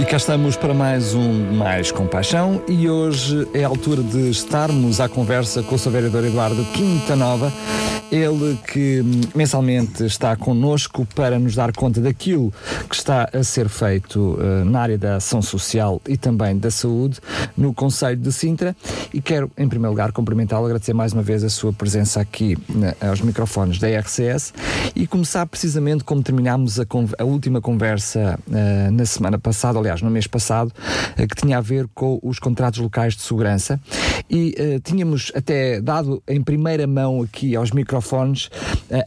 E cá estamos para mais um Mais Compaixão e hoje é a altura de estarmos à conversa com o Sr. Vereador Eduardo Quinta Nova ele que hum, mensalmente está connosco para nos dar conta daquilo que está a ser feito uh, na área da ação social e também da saúde no Conselho de Sintra. E quero, em primeiro lugar, cumprimentá-lo, agradecer mais uma vez a sua presença aqui na, aos microfones da RCS e começar precisamente como terminámos a, a última conversa uh, na semana passada, aliás, no mês passado, uh, que tinha a ver com os contratos locais de segurança. E tínhamos até dado em primeira mão aqui aos microfones microfones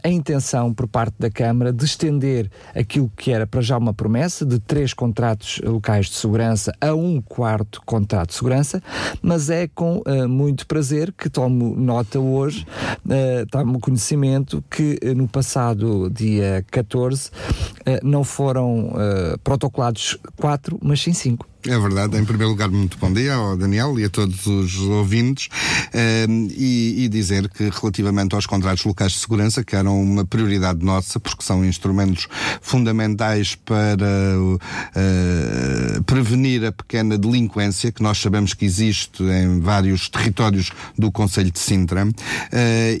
a intenção por parte da Câmara de estender aquilo que era para já uma promessa de três contratos locais de segurança a um quarto contrato de segurança, mas é com uh, muito prazer que tomo nota hoje, uh, tomo conhecimento que uh, no passado dia 14 não foram protocolados quatro, mas sim cinco. É verdade. Em primeiro lugar, muito bom dia ao Daniel e a todos os ouvintes ehm, e, e, dizer que relativamente aos contratos locais de segurança, que eram uma prioridade nossa, porque são instrumentos fundamentais para uh, prevenir a pequena delinquência que nós sabemos que existe em vários territórios do Conselho de Sintra uh,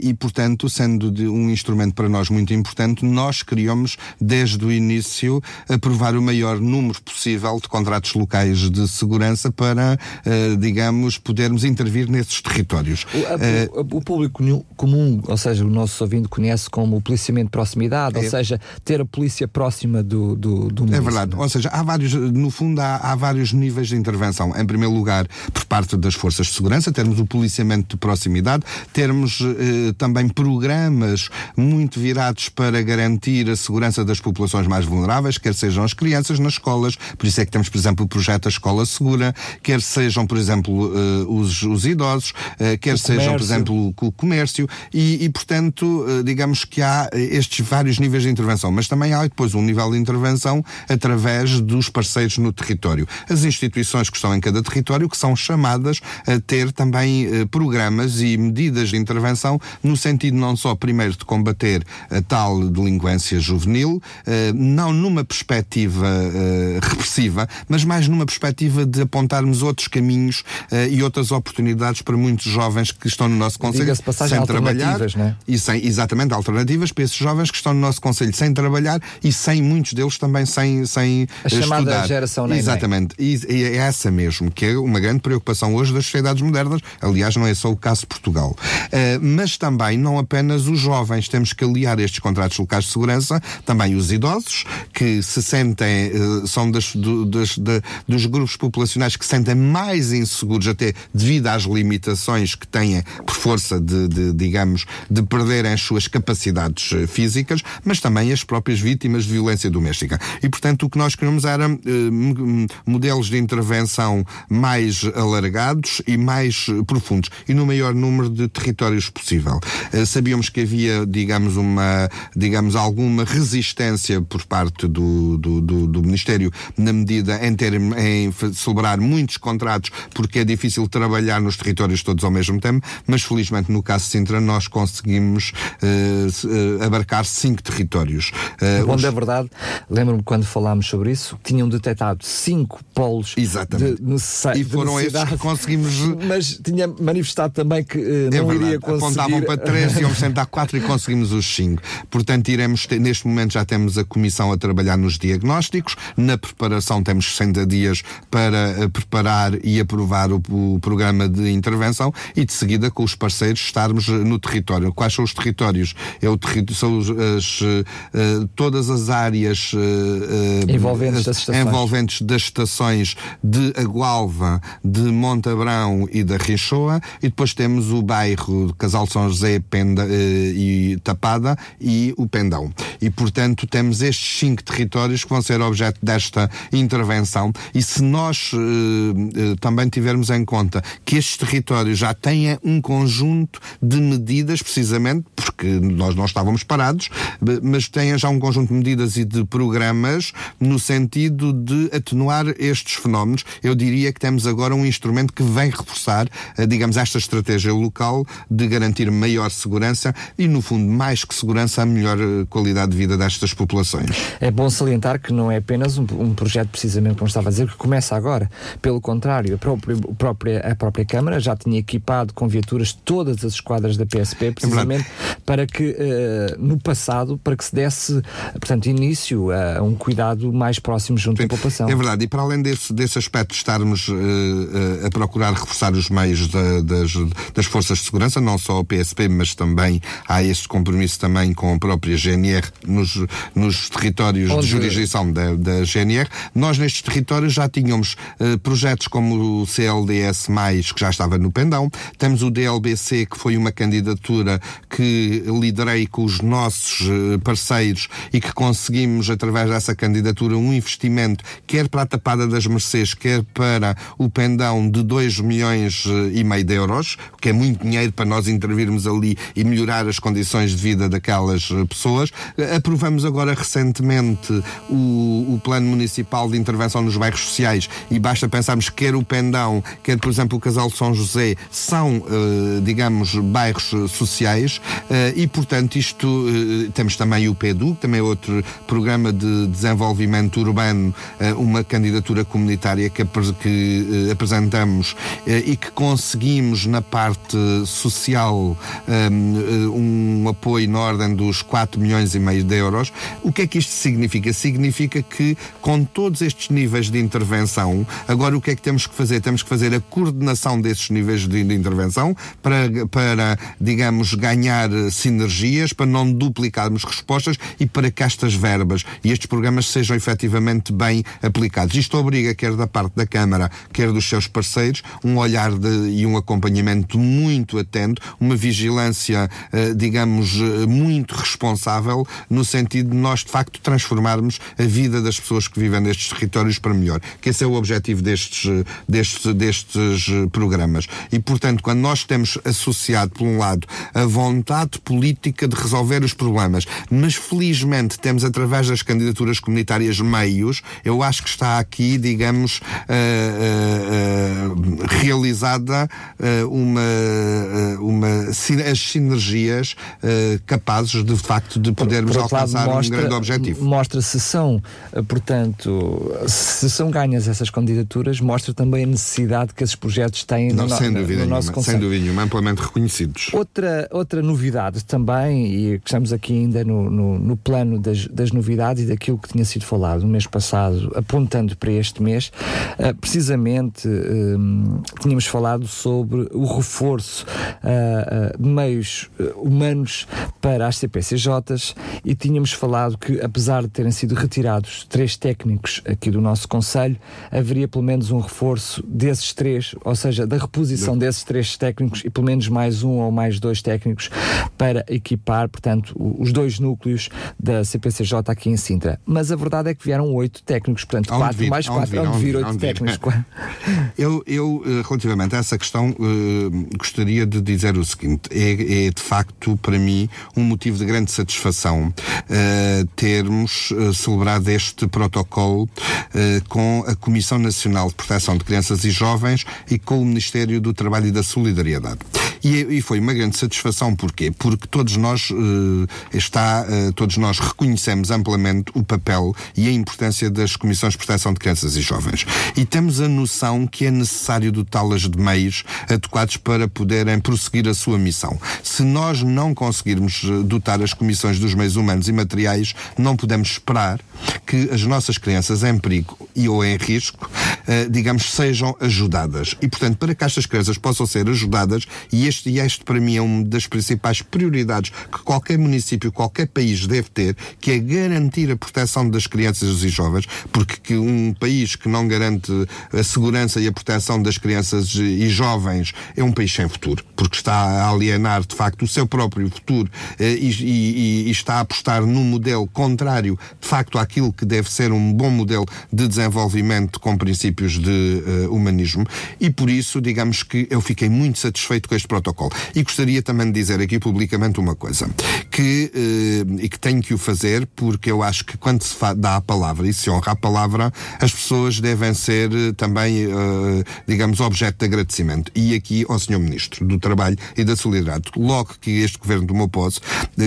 e, portanto, sendo um instrumento para nós muito importante, nós queríamos, desde o início, aprovar o maior número possível de contratos locais de segurança para, uh, digamos, podermos intervir nesses territórios. O, a, uh, o, público comum, ou seja, o nosso ouvinte conhece como o policiamento de proximidade, é. ou seja, ter a polícia próxima do, do, do É verdade, ou seja, há vários, no fundo há, há vários níveis de intervenção. Em primeiro lugar, por parte das forças de segurança, termos o policiamento de proximidade, termos eh, também programas muito virados para garantir a segurança das populações mais vulneráveis, quer sejam as crianças nas escolas, por isso é que temos, por exemplo, o projeto a escola segura, quer sejam, por exemplo, uh, os, os, idosos, uh, quer o sejam, comércio. por exemplo, o, comércio, e, e portanto, uh, digamos que há estes vários níveis de intervenção, mas também há depois um nível de intervenção através dos parceiros no território. As instituições que estão em cada território que são chamadas a ter também programas e medidas de intervenção no sentido não só, primeiro, de combater a tal delinquência juvenil, não numa perspectiva repressiva, mas mais numa perspectiva de apontarmos outros caminhos uh, e outras oportunidades para muitos jovens que estão no nosso Conselho sem trabalhar. Né? E sem, exatamente, alternativas para esses jovens que estão no nosso Conselho sem trabalhar e sem muitos deles também sem, sem A chamada estudar. geração nem Exatamente. E, e, é essa mesmo, que é uma grande preocupação hoje das sociedades modernas. Aliás, não é só o caso de Portugal. Uh, mas também, não apenas os jovens, temos que aliar estes contratos locais de segurança, também os idosos, que se sentem, uh, são das, do, das, de, dos dos grupos populacionais que se sentem mais inseguros, até devido às limitações que têm por força de, de digamos, de perderem as suas capacidades eh, físicas, mas também as próprias vítimas de violência doméstica. E, portanto, o que nós queremos era eh, modelos de intervenção mais alargados e mais profundos e no maior número de territórios possível. Eh, sabíamos que havia, digamos, uma, digamos, alguma resistência por parte do, do, do, do Ministério na medida em ter em celebrar muitos contratos porque é difícil trabalhar nos territórios todos ao mesmo tempo, mas felizmente no caso de Sintra nós conseguimos uh, abarcar cinco territórios. Uh, Bom, os... é verdade, lembro-me quando falámos sobre isso, tinham detectado cinco polos Exatamente. de necessidade. E foram esses que conseguimos. Mas tinha manifestado também que uh, não é iria conseguir. Apontavam para três, iam sentar quatro e conseguimos os cinco. Portanto, iremos ter, neste momento já temos a comissão a trabalhar nos diagnósticos, na preparação temos 60 dias dias para preparar e aprovar o, o programa de intervenção e de seguida com os parceiros estarmos no território. Quais são os territórios? É o território, são as, uh, todas as áreas envolventes, das estações. envolventes das estações de Agualva, de Montabrão e da Rinchoa e depois temos o bairro de Casal São José Penda, e Tapada e o Pendão. E portanto temos estes cinco territórios que vão ser objeto desta intervenção e se nós também tivermos em conta que estes territórios já têm um conjunto de medidas, precisamente porque nós não estávamos parados, mas têm já um conjunto de medidas e de programas no sentido de atenuar estes fenómenos. Eu diria que temos agora um instrumento que vem reforçar, eh, digamos, esta estratégia local de garantir maior segurança e, no fundo, mais que segurança, a melhor eh, qualidade de vida destas populações. É bom salientar que não é apenas um, um projeto, precisamente como estava a dizer, começa agora. Pelo contrário, a própria, a própria, a própria Câmara já tinha equipado com viaturas todas as esquadras da PSP, precisamente é para que, uh, no passado, para que se desse, portanto, início a um cuidado mais próximo junto Sim, da população. É verdade, e para além desse, desse aspecto, estarmos uh, a procurar reforçar os meios da, das, das forças de segurança, não só o PSP, mas também há este compromisso também com a própria GNR nos, nos territórios Onde... de jurisdição da, da GNR. Nós, nestes territórios, já tínhamos uh, projetos como o CLDS, que já estava no Pendão, temos o DLBC, que foi uma candidatura que liderei com os nossos eh, parceiros e que conseguimos, através dessa candidatura, um investimento, quer para a Tapada das Mercês, quer para o Pendão, de 2 milhões eh, e meio de euros, que é muito dinheiro para nós intervirmos ali e melhorar as condições de vida daquelas eh, pessoas. Aprovamos agora recentemente o, o Plano Municipal de Intervenção nos Bairros Sociais e basta pensarmos que quer o Pendão, quer, por exemplo, o Casal de São José, são, digamos, bairros sociais e, portanto, isto temos também o PEDU, que também é outro programa de desenvolvimento urbano, uma candidatura comunitária que, que apresentamos e que conseguimos na parte social um apoio na ordem dos 4 milhões e meio de euros. O que é que isto significa? Significa que com todos estes níveis de intervenção, agora o que é que temos que fazer? Temos que fazer a coordenação desses níveis de, de intervenção para, para, digamos, ganhar sinergias, para não duplicarmos respostas e para que estas verbas e estes programas sejam efetivamente bem aplicados. Isto obriga, quer da parte da Câmara, quer dos seus parceiros, um olhar de, e um acompanhamento muito atento, uma vigilância, eh, digamos, eh, muito responsável, no sentido de nós, de facto, transformarmos a vida das pessoas que vivem nestes territórios para melhor. Que esse é o objetivo destes, destes, destes programas. E, portanto, quando nós temos associado, por um lado, a vontade política de resolver os problemas, mas felizmente temos, através das candidaturas comunitárias, meios, eu acho que está aqui, digamos, uh, uh, uh, realizada uma, uma, as sinergias capazes, de facto, de podermos alcançar lado, mostra, um grande objetivo. Mostra se são, portanto, se são ganhas essas candidaturas, mostra também a necessidade que esses projetos têm Não, no, sem no, dúvida no nenhuma, nosso conceito. Sem dúvida nenhuma, amplamente reconhecidos. Outra, outra novidade também, e que estamos aqui ainda no, no, no plano das, das, novidades e daquilo que tinha sido falado no mês passado, apontando para este mês, uh, precisamente uh, tínhamos falado sobre o reforço uh, de meios humanos para as CPCJs e tínhamos falado que, apesar de terem sido retirados três técnicos aqui do nosso Conselho, haveria pelo menos um reforço desses três, ou seja, da reposição desses três técnicos e pelo menos mais um ou mais dois técnicos para equipar, portanto, os dois núcleos da CPCJ aqui em Sintra. Mas a verdade é que vieram oito técnicos, portanto, onde quatro vir, mais quatro, onde vir, oito técnicos. Eu, eu, eh, relativamente a essa questão, uh, gostaria de dizer o seguinte: é, é, de facto, para mim, um motivo de grande satisfação uh, termos uh, celebrado este protocolo com a Comissão Nacional de Proteção de Crianças e Jovens e com o Ministério do Trabalho e da Solidariedade. E, e foi uma grande satisfação, porquê? Porque todos nós está, todos nós reconhecemos amplamente o papel e a importância das Comissões de Proteção de Crianças e Jovens. E temos a noção que é necessário dotá-las de meios adequados para poderem prosseguir a sua missão. Se nós não conseguirmos eh, dotar as comissões dos meios humanos e materiais, não podemos esperar que as nossas crianças em perigo e ou em risco uh, digamos, sejam ajudadas. E, portanto, para que estas crianças possam ser ajudadas, e este, e este para mim é uma das principais prioridades que qualquer município, qualquer país deve ter, que é garantir a proteção das crianças e jovens, porque um país que não garante a segurança e a proteção das crianças e jovens é um país sem futuro, porque está a alienar, de facto, o seu próprio futuro eh, e, e, e está a apostar num modelo contrário, de facto, àquilo que deve ser um bom modelo de desenvolvimento com princípios de uh, humanismo. E por isso, digamos que eu fiquei muito satisfeito com este protocolo. E gostaria também de dizer aqui publicamente uma coisa, que, uh, e que tenho que o fazer, porque eu acho que quando se dá a palavra e se honra a palavra, as pessoas devem ser uh, também, digamos, objeto de agradecimento. E aqui ao Sr. Ministro do Trabalho e da Solidariedade. Logo que este governo tomou posse,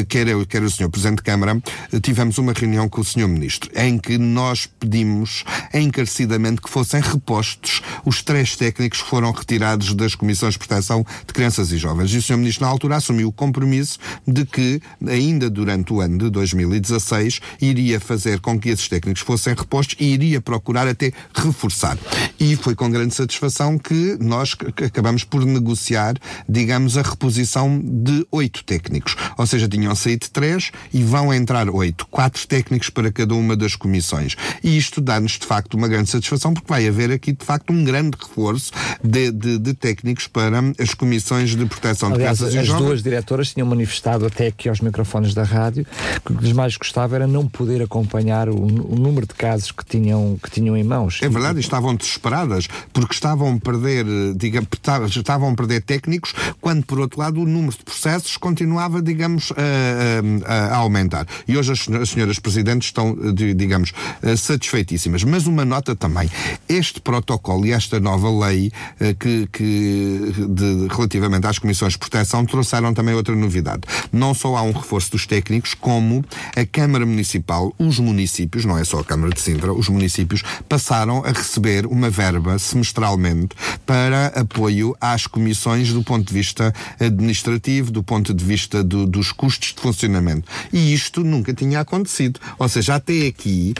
quer eu, quer o Sr. Presidente de Câmara, tivemos uma reunião com o Sr. Ministro, em que nós pedimos encarecidamente que fossem repostos os três técnicos que foram retirados das Comissões de Proteção de Crianças e Jovens. E o Sr. Ministro, na altura, assumiu o compromisso de que, ainda durante o ano de 2016, iria fazer com que esses técnicos fossem repostos e iria procurar até reforçar. E foi com grande satisfação que nós acabamos por negociar, digamos, a reposição de oito técnicos. Ou seja, tinham saído três e vão entrar oito. Quatro técnicos para cada uma das comissões. E isto dá-nos, de facto, uma grande satisfação, porque vai haver aqui, de facto, um grande reforço de, de, de técnicos para as comissões de proteção Aliás, de crianças e jovens. As duas diretoras tinham manifestado até aqui aos microfones da rádio que o que lhes mais gostava era não poder acompanhar o, o número de casos que tinham, que tinham em mãos. É verdade, estavam desesperadas, porque estavam a perder, digamos, estavam a perder técnicos, quando, por outro lado, o número de processos continuava, digamos, a, a, a aumentar. E hoje as, as senhoras presidentes estão, digamos, satisfeitíssimas. Mas uma nota também. Este protocolo e esta nova lei eh, que, que de, relativamente às comissões de proteção trouxeram também outra novidade. Não só há um reforço dos técnicos, como a Câmara Municipal, os municípios, não é só a Câmara de Sintra, os municípios passaram a receber uma verba semestralmente para apoio às comissões do ponto de vista administrativo, do ponto de vista do, dos custos de funcionamento. E isto nunca tinha acontecido. Ou seja, até aqui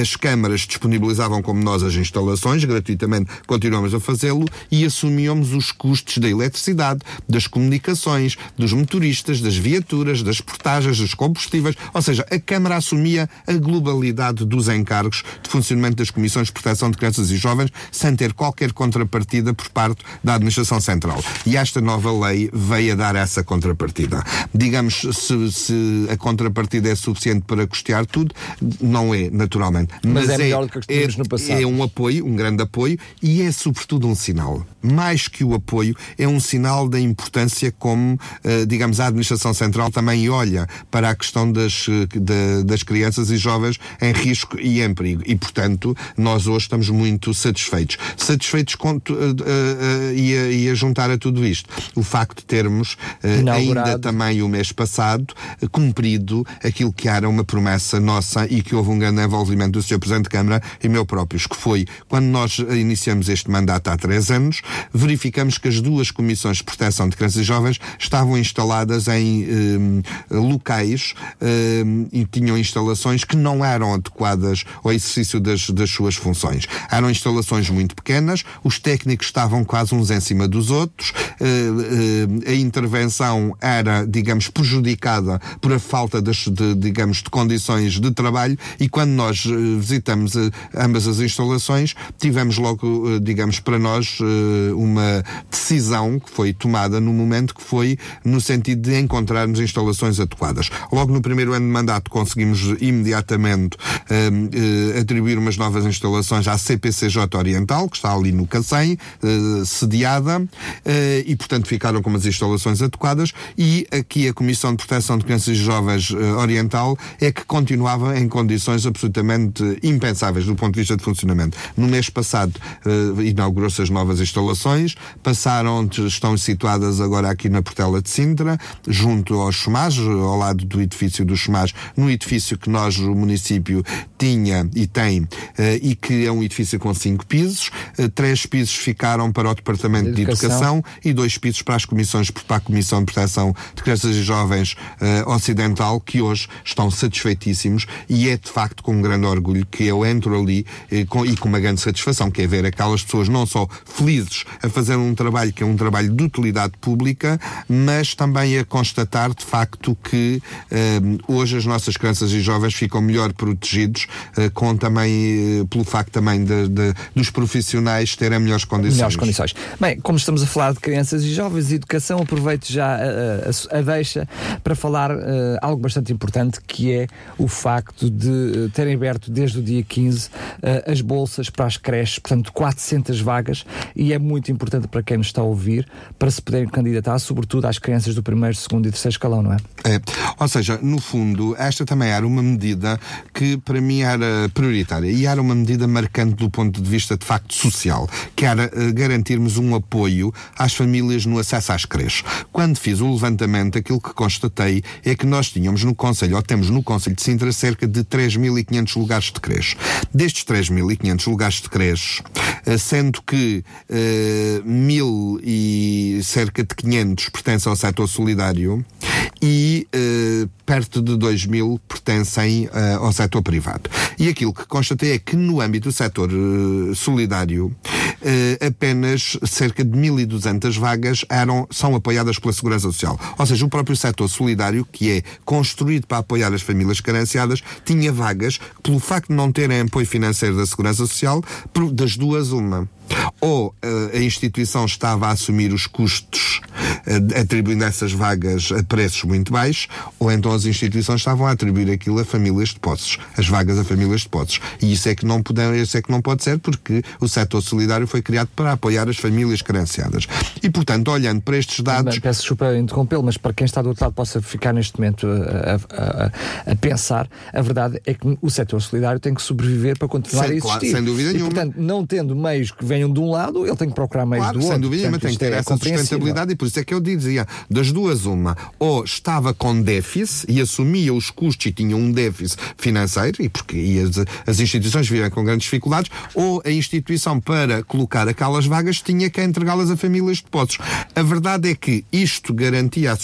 as câmaras disponibilizavam como nós as instalações, gratuitamente continuamos a fazê-lo, e assumíamos os custos da eletricidade, das comunicações, dos motoristas, das viaturas, das portagens, dos combustíveis. Ou seja, a Câmara assumia a globalidade dos encargos de funcionamento das comissões de proteção de crianças e jovens, sem ter qualquer contrapartida por parte da Administração Central. E esta nova lei veio a dar essa contrapartida. Digamos, se, se a contrapartida é suficiente para custear tudo, não é, naturalmente. Mas, Mas é, é melhor do que tínhamos é, no passado. É um apoio, um grande apoio, e é sobretudo um sinal. Mais que o apoio, é um sinal da importância como, uh, digamos, a Administração Central também olha para a questão das, de, das crianças e jovens em risco e em perigo. E, portanto, nós hoje estamos muito satisfeitos. Satisfeitos com, uh, e, a, e a juntar a tudo isto. O facto de termos, ainda também o mês passado, cumprido aquilo que era uma promessa nossa e que houve um grande envolvimento do Sr. Presidente de Câmara e meu próprios, que foi quando nós iniciamos este mandato há três anos, verificamos que as duas comissões proteção de crianças e jovens estavam instaladas em eh, locais eh, e tinham instalações que não eram adequadas ao exercício das, das suas funções. Eram instalações muito pequenas, os técnicos estavam quase uns em cima dos outros, eh, a intervenção era, digamos, prejudicada por a falta das, de, digamos, de condições de trabalho e quando nós visitamos ambas as instalações, tivemos logo, digamos, para nós uma decisão que foi tomada no momento que foi no sentido de encontrarmos instalações adequadas. Logo no primeiro ano de mandato conseguimos imediatamente uh, atribuir umas novas instalações à CPCJ Oriental, que está ali no Cacém, uh, sediada, uh, e portanto ficaram com umas instalações adequadas, e aqui a Comissão de Proteção de Crianças e Jovens Oriental é que continuava em condições absolutamente impensáveis do ponto de vista de funcionamento. No mês passado inaugurou-se as novas instalações, passaram, estão situadas agora aqui na Portela de Sintra, junto aos Chumage, ao lado do edifício dos Chumage, no edifício que nós, o município, tinha e tem, eh, e que é um edifício com cinco pisos. Eh, três pisos ficaram para o Departamento de Educação, de Educação e dois pisos para as comissões, para a Comissão de Proteção de Crianças e jovens uh, ocidental que hoje estão satisfeitíssimos e é de facto com um grande orgulho que eu entro ali uh, com, e com uma grande satisfação, que é ver aquelas pessoas não só felizes a fazer um trabalho que é um trabalho de utilidade pública, mas também a constatar de facto que uh, hoje as nossas crianças e jovens ficam melhor protegidos com também pelo facto também de, de, dos profissionais terem melhores condições. Melhores condições. Bem, como estamos a falar de crianças e jovens e educação, aproveito já a, a, a deixa para falar uh, algo bastante importante que é o facto de terem aberto desde o dia 15 uh, eh, as bolsas para as creches, portanto 400 vagas e é muito importante para quem nos está a ouvir para se poderem candidatar, sobretudo às crianças do primeiro, segundo e terceiro escalão, não é? É, ou seja, no fundo, esta também era uma medida que para mim era prioritária e era uma medida marcante do ponto de vista de facto social, que era garantirmos um apoio às famílias no acesso às creches. Quando fiz o levantamento, aquilo que constatei é que nós tínhamos no Conselho, ou temos no Conselho de Sintra, cerca de 3.500 lugares de creche. Destes 3.500 lugares de creche, eh, sendo que uh, mil e cerca de 500 pertencem ao setor solidário e uh, perto de 2 mil pertencem uh, ao setor privado. E aquilo que constatei é que no âmbito do setor uh, solidário, apenas cerca de 1.200 vagas eram, são apoiadas pela Segurança Social. Ou seja, o próprio setor solidário, que é construído para apoiar as famílias carenciadas, tinha vagas, pelo facto de não terem apoio financeiro da Segurança Social, das duas uma ou uh, a instituição estava a assumir os custos uh, atribuindo essas vagas a preços muito baixos, ou então as instituições estavam a atribuir aquilo a famílias de posses, as vagas a famílias de posses. E isso é que não puderam, isso é que não pode ser porque o setor solidário foi criado para apoiar as famílias carenciadas. E portanto, olhando para estes dados. Bem, peço desculpa interrompê-lo, mas para quem está do outro lado possa ficar neste momento a, a, a, a, pensar, a verdade é que o setor solidário tem que sobreviver para continuar a existir. Claro, sem dúvida e, nenhuma. portanto, não tendo meios que venham de um lado, ele tem que procurar meios claro, do outro. Sem dúvida, mas tem que ter é essa sustentabilidade e por isso é que eu dizia, das duas uma, ou estava com déficit e assumia os custos e tinha um déficit financeiro, e porque e as, as instituições vivem com grandes dificuldades, ou a instituição para colocar aquelas vagas tinha que entregá-las a famílias de postos. A verdade é que isto garantia a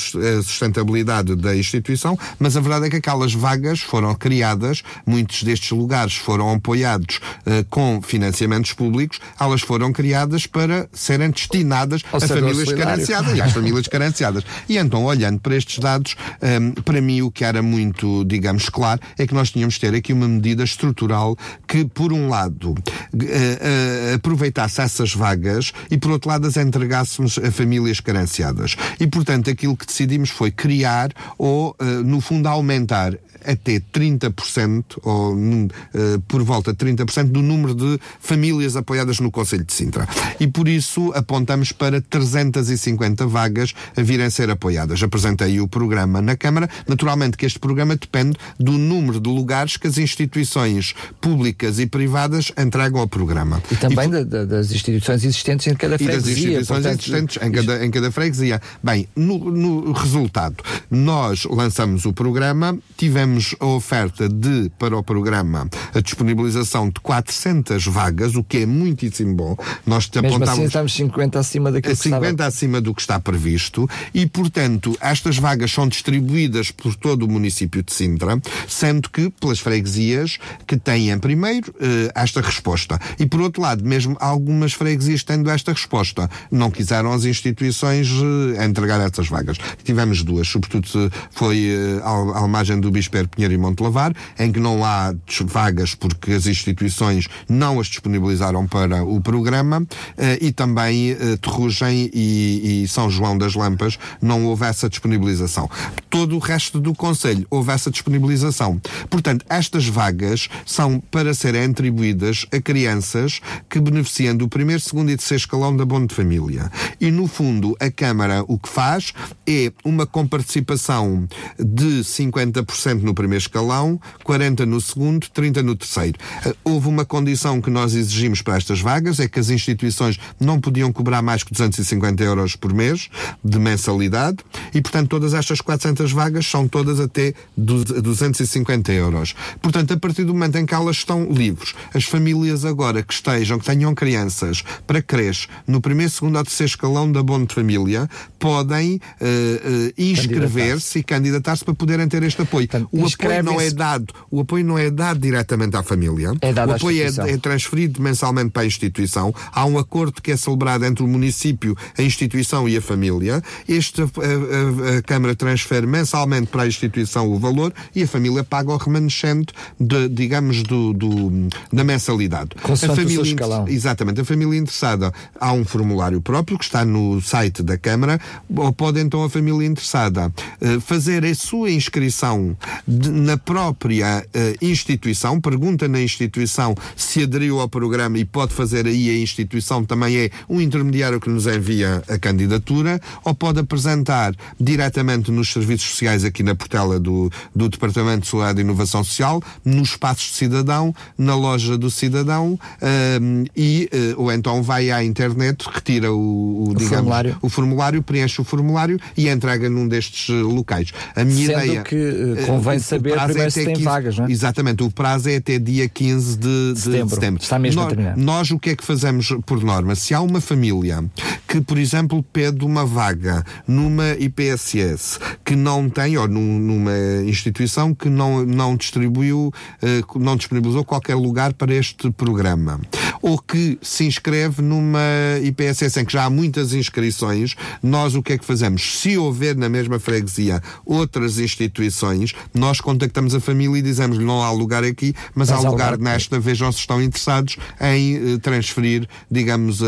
sustentabilidade da instituição, mas a verdade é que aquelas vagas foram criadas, muitos destes lugares foram apoiados uh, com financiamentos públicos, elas foram criadas para serem destinadas Ao a famílias carenciadas e às famílias carenciadas. E então, olhando para estes dados, um, para mim o que era muito, digamos, claro é que nós tínhamos de ter aqui uma medida estrutural que, por um lado, uh, uh, aproveitasse essas vagas e, por outro lado, as entregássemos a famílias carenciadas. E, portanto, aquilo que decidimos foi criar ou, uh, no fundo, aumentar até 30% ou uh, por volta de 30% do número de famílias apoiadas no Conselho de Sintra. E por isso apontamos para 350 vagas a virem a ser apoiadas. Apresentei o programa na Câmara. Naturalmente que este programa depende do número de lugares que as instituições públicas e privadas entregam ao programa. E também e, da, das instituições existentes em cada freguesia. E das instituições portanto, existentes em cada, em cada freguesia. Bem, no, no resultado, nós lançamos o programa, tivemos temos a oferta de, para o programa, a disponibilização de 400 vagas, o que é muitíssimo bom. Nós te Mesmo apontamos. Assim estamos 50 acima daquilo 50 estava... acima do que está previsto e, portanto, estas vagas são distribuídas por todo o município de Sintra, sendo que pelas freguesias que têm, primeiro, eh, esta resposta. E, por outro lado, mesmo algumas freguesias tendo esta resposta, não quiseram as instituições eh, entregar essas vagas. Tivemos duas, sobretudo foi eh, à margem do Bispo Pinheiro e Montelavar, em que não há vagas porque as instituições não as disponibilizaram para o programa, eh, e também eh, Terrugem e, e São João das Lampas não houve essa disponibilização. Todo o resto do Conselho houve essa disponibilização. Portanto, estas vagas são para serem atribuídas a crianças que beneficiam do primeiro, segundo e terceiro escalão da Bono de Família. E, no fundo, a Câmara o que faz é uma comparticipação de 50% no no primeiro escalão, 40 no segundo, 30 no terceiro. Uh, houve uma condição que nós exigimos para estas vagas, é que as instituições não podiam cobrar mais que 250 euros por mês de mensalidade e, portanto, todas estas 400 vagas são todas até 250 euros. Portanto, a partir do momento em que elas estão livres, as famílias agora que estejam, que tenham crianças para creche no primeiro, segundo ou terceiro escalão da Bono de Família, podem uh, uh, inscrever-se e candidatar-se para poderem ter este apoio. Portanto, o apoio não é dado, o apoio não é dado diretamente à família. É dado o à apoio é, é transferido mensalmente para a instituição. Há um acordo que é celebrado entre o município, a instituição e a família. Este, a, a- a Câmara transfere mensalmente para a instituição o valor e a família paga o remanescente, de, digamos, do, do- da mensalidade. A família escalão. Exatamente. A família interessada, há um formulário próprio que está no site da Câmara, ou pode então a família interessada eh, fazer a sua inscrição de- na própria eh, instituição, pergunta na instituição se aderiu ao programa e pode fazer aí a instituição também é um intermediário que nos envia a candidatura, ou pode apresentar diretamente nos serviços sociais aqui na portela do, do Departamento de e Inovação Social, nos espaços de cidadão, na loja do cidadão, ehm, e, eh, ou então vai à internet, retira o, o, digamos, formulário. o formulário, preenche o formulário e entrega num destes eh, locais. A minha Sendo ideia. que, convém saber primeiro até se tem 15 vagas, não é? Exatamente, o prazo é até dia 15 de, de Setembro. setembro. Está mesmo a nós, terminar. nós o que é que fazemos por norma? Se há uma família que, por exemplo, pede uma vaga numa IPSS que não tem, ou num- numa instituição que não, não distribuiu, eh, não disponibilizou qualquer lugar para este programa, ou que se inscreve numa IPSS em que já há muitas inscrições, nós o que é que fazemos? Se houver na mesma freguesia outras instituições, nós contactamos a família e dizemos-lhe não há lugar aqui, mas, há Mas há lugar lugar. nesta, vejam se estão interessados em eh, transferir, digamos, a,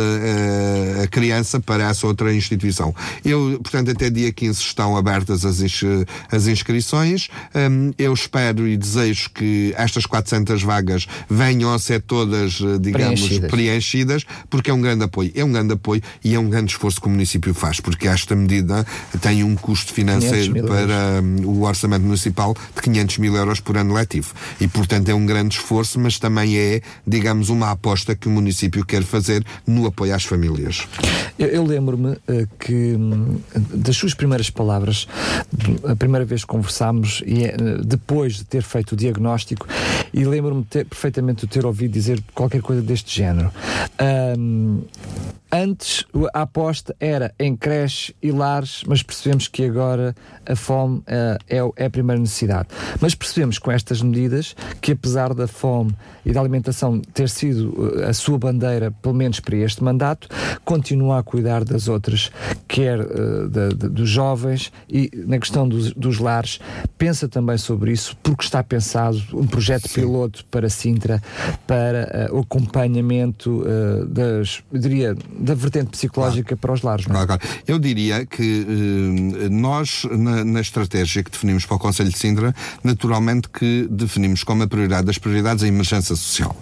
a- criança para essa outra instituição. Eu, portanto, até dia 15 estão abertas as, ins- as inscrições. Hum, eu espero e desejo que estas 400 vagas venham a ser todas, eh, digamos, Preenchidas. preenchidas, porque é um grande apoio. É um grande apoio e é um grande esforço que o município faz, porque esta medida tem um custo 500 financeiro para hum, o orçamento municipal de 500 mil euros por ano letivo. E, portanto, é um grande esforço, mas também é, digamos, uma aposta que o município quer fazer no apoio às famílias. Eu, eu lembro-me eh, que hum, das suas primeiras palavras, a primeira vez que conversámos, e eh, depois de ter feito o diagnóstico, e lembro-me perfeitamente de ter ouvido dizer qualquer coisa deste género. Ahm, Antes a aposta era em creche e lares, mas percebemos que agora a fome eh, é, é a primeira necessidade. Mas percebemos com estas medidas que, apesar da fome e da alimentação ter sido eh, a sua bandeira, pelo menos para este mandato, continua a cuidar das outras, quer eh, da- da- dos jovens e na questão dos, dos lares. Pensa também sobre isso, porque está pensado um projeto piloto para Sintra, para eh, o acompanhamento eh, das, diria, da vertente psicológica para os lares. Não é? Eu diria que nós, na, na estratégia que definimos para o Conselho de Sintra, naturalmente que definimos como a prioridade das prioridades a emergência social.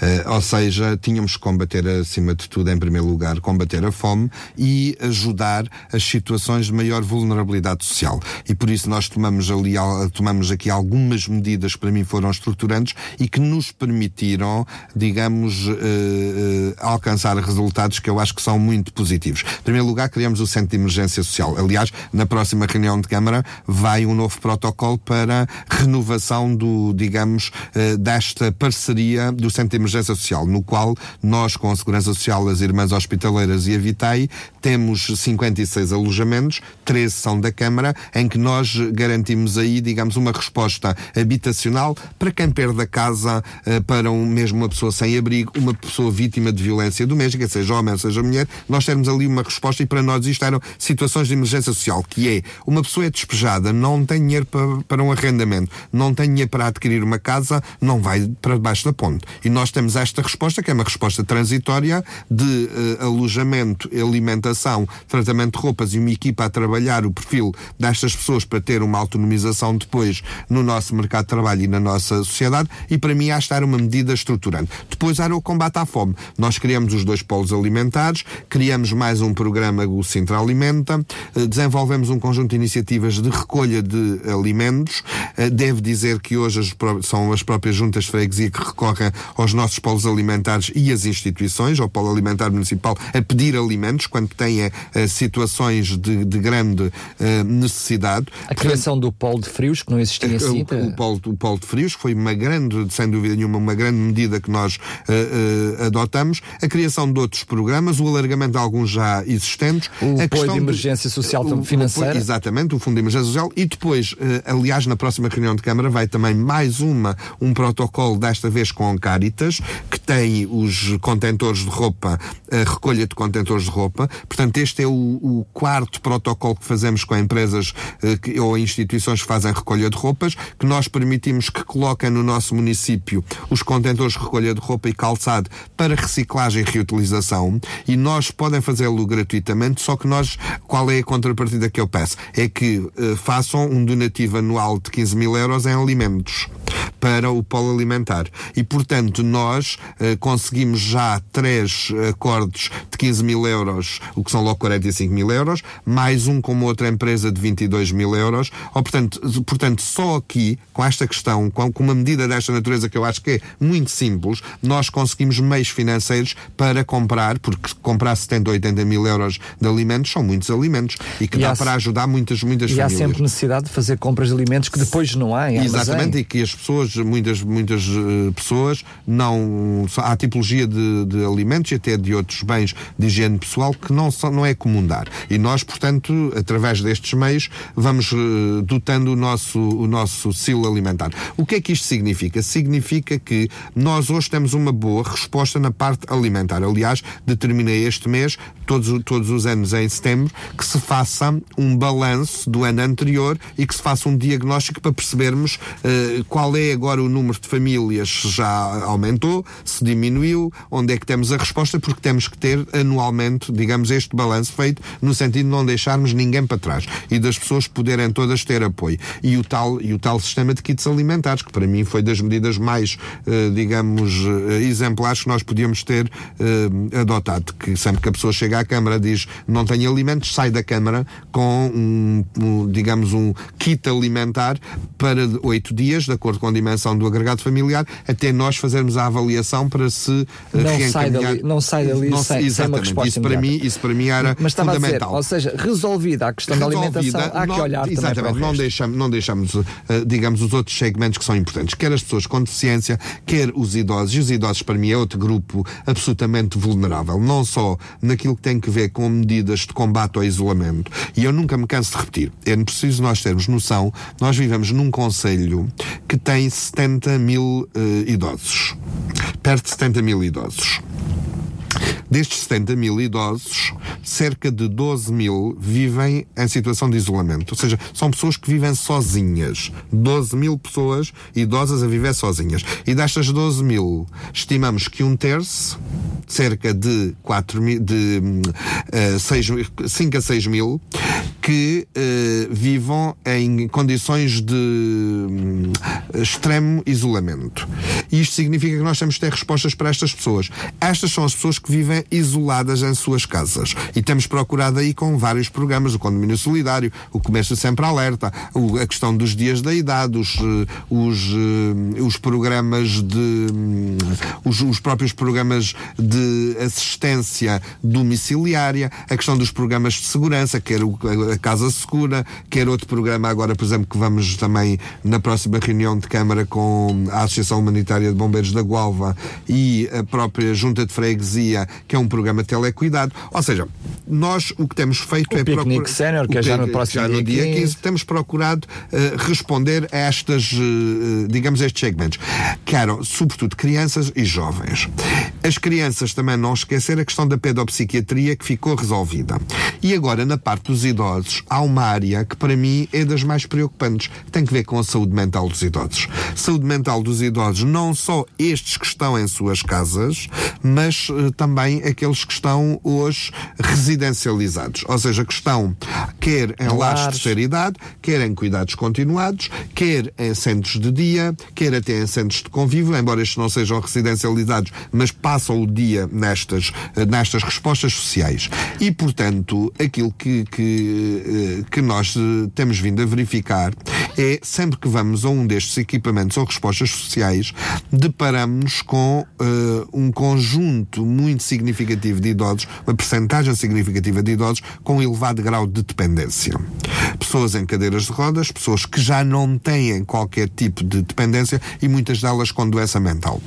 Eh, ou seja, tínhamos que combater, acima de tudo, em primeiro lugar, combater a fome e ajudar as situações de maior vulnerabilidade social. E por isso nós tomamos, ali, al- tomamos aqui algumas medidas que para mim foram estruturantes e que nos permitiram, digamos, eh, eh, alcançar resultados que eu acho que são muito positivos. Em primeiro lugar, criamos o Centro de Emergência Social. Aliás, na próxima reunião de Câmara vai um novo protocolo para renovação do, digamos, eh, desta parceria do Centro de Emergência Social, no qual nós, com a Segurança Social, as Irmãs Hospitaleiras e a Vitae, temos 56 alojamentos, 13 são da Câmara, em que nós garantimos aí, digamos, uma resposta habitacional para quem perde a casa, eh, para um, mesmo uma pessoa sem abrigo, uma pessoa vítima de violência doméstica, seja homem seja mulher, nós temos ali uma resposta e para nós isto eram situações de emergência social, que é uma pessoa é despejada, não tem dinheiro para, para um arrendamento, não tem dinheiro para adquirir uma casa, não vai para debaixo da ponte. E nós temos esta resposta, que é uma resposta transitória de eh, alojamento, alimentação tratamento de roupas e uma equipa a trabalhar o perfil destas pessoas para ter uma autonomização depois no nosso mercado de trabalho e na nossa sociedade e para mim que era uma medida estruturante. Depois era o combate à fome. Nós criamos os dois polos alimentares, criamos mais um programa, o Sintra Alimenta, eh, desenvolvemos um conjunto de iniciativas de recolha de alimentos. Eh, Devo dizer que hoje as são as próprias juntas de freguesia que recorrem aos nossos polos alimentares e as instituições, ao polo alimentar municipal, a pedir alimentos quando têm eh, situações de, de grande eh, necessidade. A criação do polo de frios, que não existia assim. O, o, polo, o polo de frios foi uma grande, sem dúvida nenhuma, uma grande medida que nós eh, eh, adotamos. A criação de outros programas, o alargamento de alguns já existentes. O apoio de emergência social também financeira. exatamente, o Fundo de Emergência Social. E depois, eh, aliás, na próxima reunião de Câmara vai também mais uma, um protocolo, desta vez com Caritas, que tem os contentores de roupa, a recolha de contentores de roupa. Portanto, este é o, o quarto protocolo que fazemos com empresas eh, que, ou instituições que fazem recolha de roupas, que nós permitimos que coloquem no nosso município os contentores de recolha de roupa e calçado para reciclagem e reutilização e nós podem fazê-lo gratuitamente, só que nós, qual é a contrapartida que eu peço? É que eh, façam um donativo anual de 15 mil euros em alimentos para o polo alimentar. E, portanto, nós eh, conseguimos já três acordos de 15 mil euros, o que são logo 45 mil euros, mais um com uma outra empresa de 22 mil euros. Ou, portanto, portanto, só aqui, com esta questão, com, com uma medida desta natureza que eu acho que é muito simples, nós conseguimos meios financeiros para comprar, porque comprar 70 ou 80 mil euros de alimentos são muitos alimentos e que E dá há- para ajudar muitas, muitas E há famílias. sempre necessidade de fazer compras de alimentos que depois não há. Em Exatamente, armazém. e que as pessoas, muitas, muitas eh, pessoas, não. Há tipologia de, de alimentos e até de outros bens de higiene pessoal que não, são, não é comum dar. E nós, portanto, através destes meios, vamos eh, dotando o nosso, o nosso silo alimentar. O que é que isto significa? Significa que nós hoje temos uma boa resposta na parte alimentar. Aliás, determinei este mês, todos, todos os anos em setembro, que se faça um balanço do ano anterior e que se faça um diagnóstico para percebermos eh, qual é agora o número de famílias se já aumentou, se diminuiu, onde é que temos a resposta, porque temos que ter anualmente, digamos, este balanço feito no sentido de não deixarmos ninguém para trás e das pessoas poderem todas ter apoio. E o tal, e o tal sistema de kits alimentares, que para mim foi das medidas mais, eh, digamos, eh, exemplares que nós podíamos ter adotado. Que sempre que a pessoa chega à Câmara diz não tenho alimentos, sai da Câmara com um, um, digamos, um kit alimentar para oito dias, de acordo com a dimensão do agregado familiar, até nós fazermos a avaliação para se eh, Não sai dali- não sai dali sem- sem uma exatamente. resposta isso para mim, isso para mim era Mas estava a dizer, fundamental. ou seja, resolvida a questão da alimentação, há que não- olhar também para exatamente, o não deixamos, não deixamos eh, digamos, os outros segmentos que são importantes, quer as pessoas com deficiência, quer os idosos. E os idosos, para mim, é outro grupo absolutamente vulnerável, não só naquilo que tem que ver com medidas de combate ao isolamento. E eu nunca me canso de repetir, é preciso nós termos noção, nós vivemos num conselho que tem 70 mil eh, idosos, perto de 70 mil idosos. Destes 70 mil idosos, cerca de 12 mil vivem em situação de isolamento. Ou seja, são pessoas que vivem sozinhas. 12 mil pessoas idosas a viver sozinhas. E destas 12 mil, estimamos que um terço, cerca de, 4 mil, de eh, 6, 5 a 6 mil, que eh, vivam em condições de hum, extremo isolamento. E isto significa que nós temos que ter respostas para estas pessoas. Estas são as pessoas que vivem isoladas em suas casas. E temos procurado aí com vários programas, o Condomínio Solidário, o Comércio Sempre Alerta, a questão dos dias da idade, os, eh, os, eh, os programas de. hum, Os, os próprios programas de assistência domiciliária, a questão dos programas de segurança, quer a Casa Segura, quer outro programa agora, por exemplo, que vamos também na próxima reunião de Câmara com a Associação Humanitária de Bombeiros da Gualva e a própria Junta de Freguesia, que é um programa de telecuidado. Ou seja, nós o que temos feito O é Piquenique procurar- Sénior, que o é já no próximo já no dia dia 15. 15, temos procurado eh, responder a estas, eh, digamos, estes segmentos. Que eram, sobretudo, crianças e jovens. As crianças também não esquecer a questão da pedopsiquiatria que ficou resolvida. E agora, na parte dos idosos, idosos, há uma área que para mim é das mais preocupantes. Tem que ver com a saúde mental dos idosos. Saúde mental dos idosos, não só estes que estão em suas casas, mas uh, também aqueles que estão hoje residencializados. Ou seja, que estão quer em lares de terceira idade, quer em cuidados continuados, quer em centros de dia, quer até em centros de convívio, embora estes não sejam residencializados, mas passam o dia nestas, nestas respostas sociais. E, portanto, aquilo que, que, eh, que nós eh, temos vindo a verificar é sempre que vamos a um destes equipamentos ou respostas sociais, deparamos com uh, um conjunto muito significativo de idosos, uma percentagem significativa de idosos com elevado grau de dependência. Pessoas em cadeiras de rodas, pessoas que já não têm qualquer tipo de dependência e muitas delas com doença mental.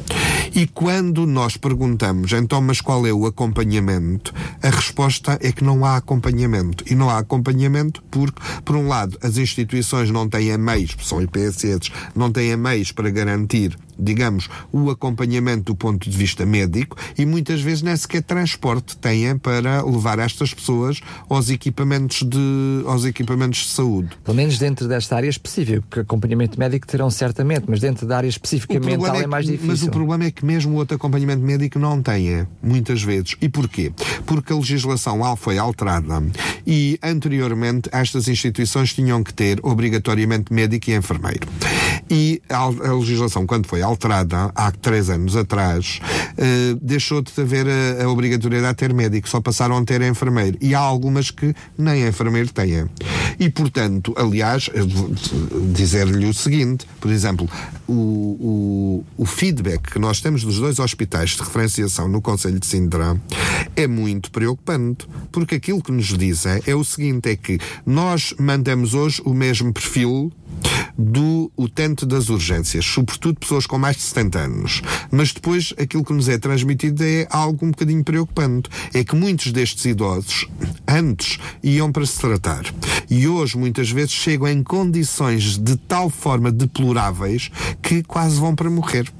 E quando nós perguntamos, então, mas qual é o acompanhamento? A resposta é que não há acompanhamento. E não há acompanhamento porque, por um lado, as instituições não têm meios, são IPSS, não têm meios para garantir digamos, o acompanhamento do ponto de vista médico e muitas vezes nem sequer transporte têm para levar estas pessoas aos equipamentos de, aos equipamentos de saúde. Pelo menos dentro desta área específica, porque acompanhamento médico terão certamente, mas dentro da área especificamente mental é, é, mais difícil. Mas o problema é que mesmo o outro acompanhamento médico não tem, muitas vezes. E porquê? Porque a legislação foi alterada e anteriormente estas instituições tinham que ter obrigatoriamente médico e enfermeiro. E a, a legislação, quando foi alterada há três anos atrás, uh, deixou de haver a, a, obrigatoriedade de ter médico, só passaram a ter enfermeiro. E há algumas que nem enfermeiro têm. E, portanto, aliás, dizer-lhe o seguinte, por exemplo, o, o, o, feedback que nós temos dos dois hospitais de referenciação no Conselho de Sintra é muito preocupante, porque aquilo que nos dizem é o seguinte, é que nós mandamos hoje o mesmo perfil do utente das urgências, sobretudo pessoas com mais de 70 anos. Mas depois aquilo que nos é transmitido é algo um bocadinho preocupante. É que muitos destes idosos antes iam para se tratar e hoje muitas vezes chegam em condições de tal forma deploráveis que quase vão para morrer.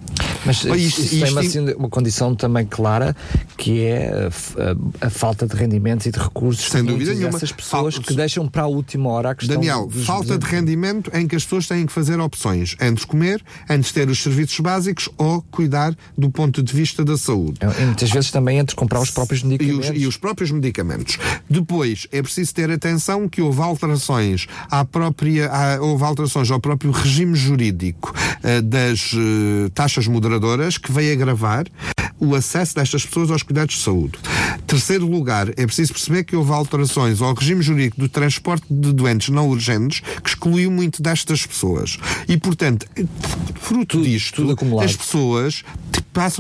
Mas isto, isso isto, tem uma, assim, uma, condição também clara que é a, a, a, falta de rendimentos e de recursos sem dúvida nenhuma essas pessoas que deixam para a última hora a questão Daniel, falta de rendimento em que as pessoas têm que fazer opções antes comer, antes ter os serviços básicos ou cuidar do ponto de vista da saúde. É, e muitas vezes também entre comprar os próprios medicamentos. E os, e os próprios medicamentos. Depois, é preciso ter atenção que houve alterações à própria, à, houve alterações ao próprio regime jurídico uh, das uh, taxas que veio agravar o acesso destas pessoas aos cuidados de saúde. Terceiro lugar, é preciso perceber que houve alterações ao regime jurídico do transporte de doentes não urgentes que excluiu muito destas pessoas. E, portanto, fruto tudo, disto, tudo as pessoas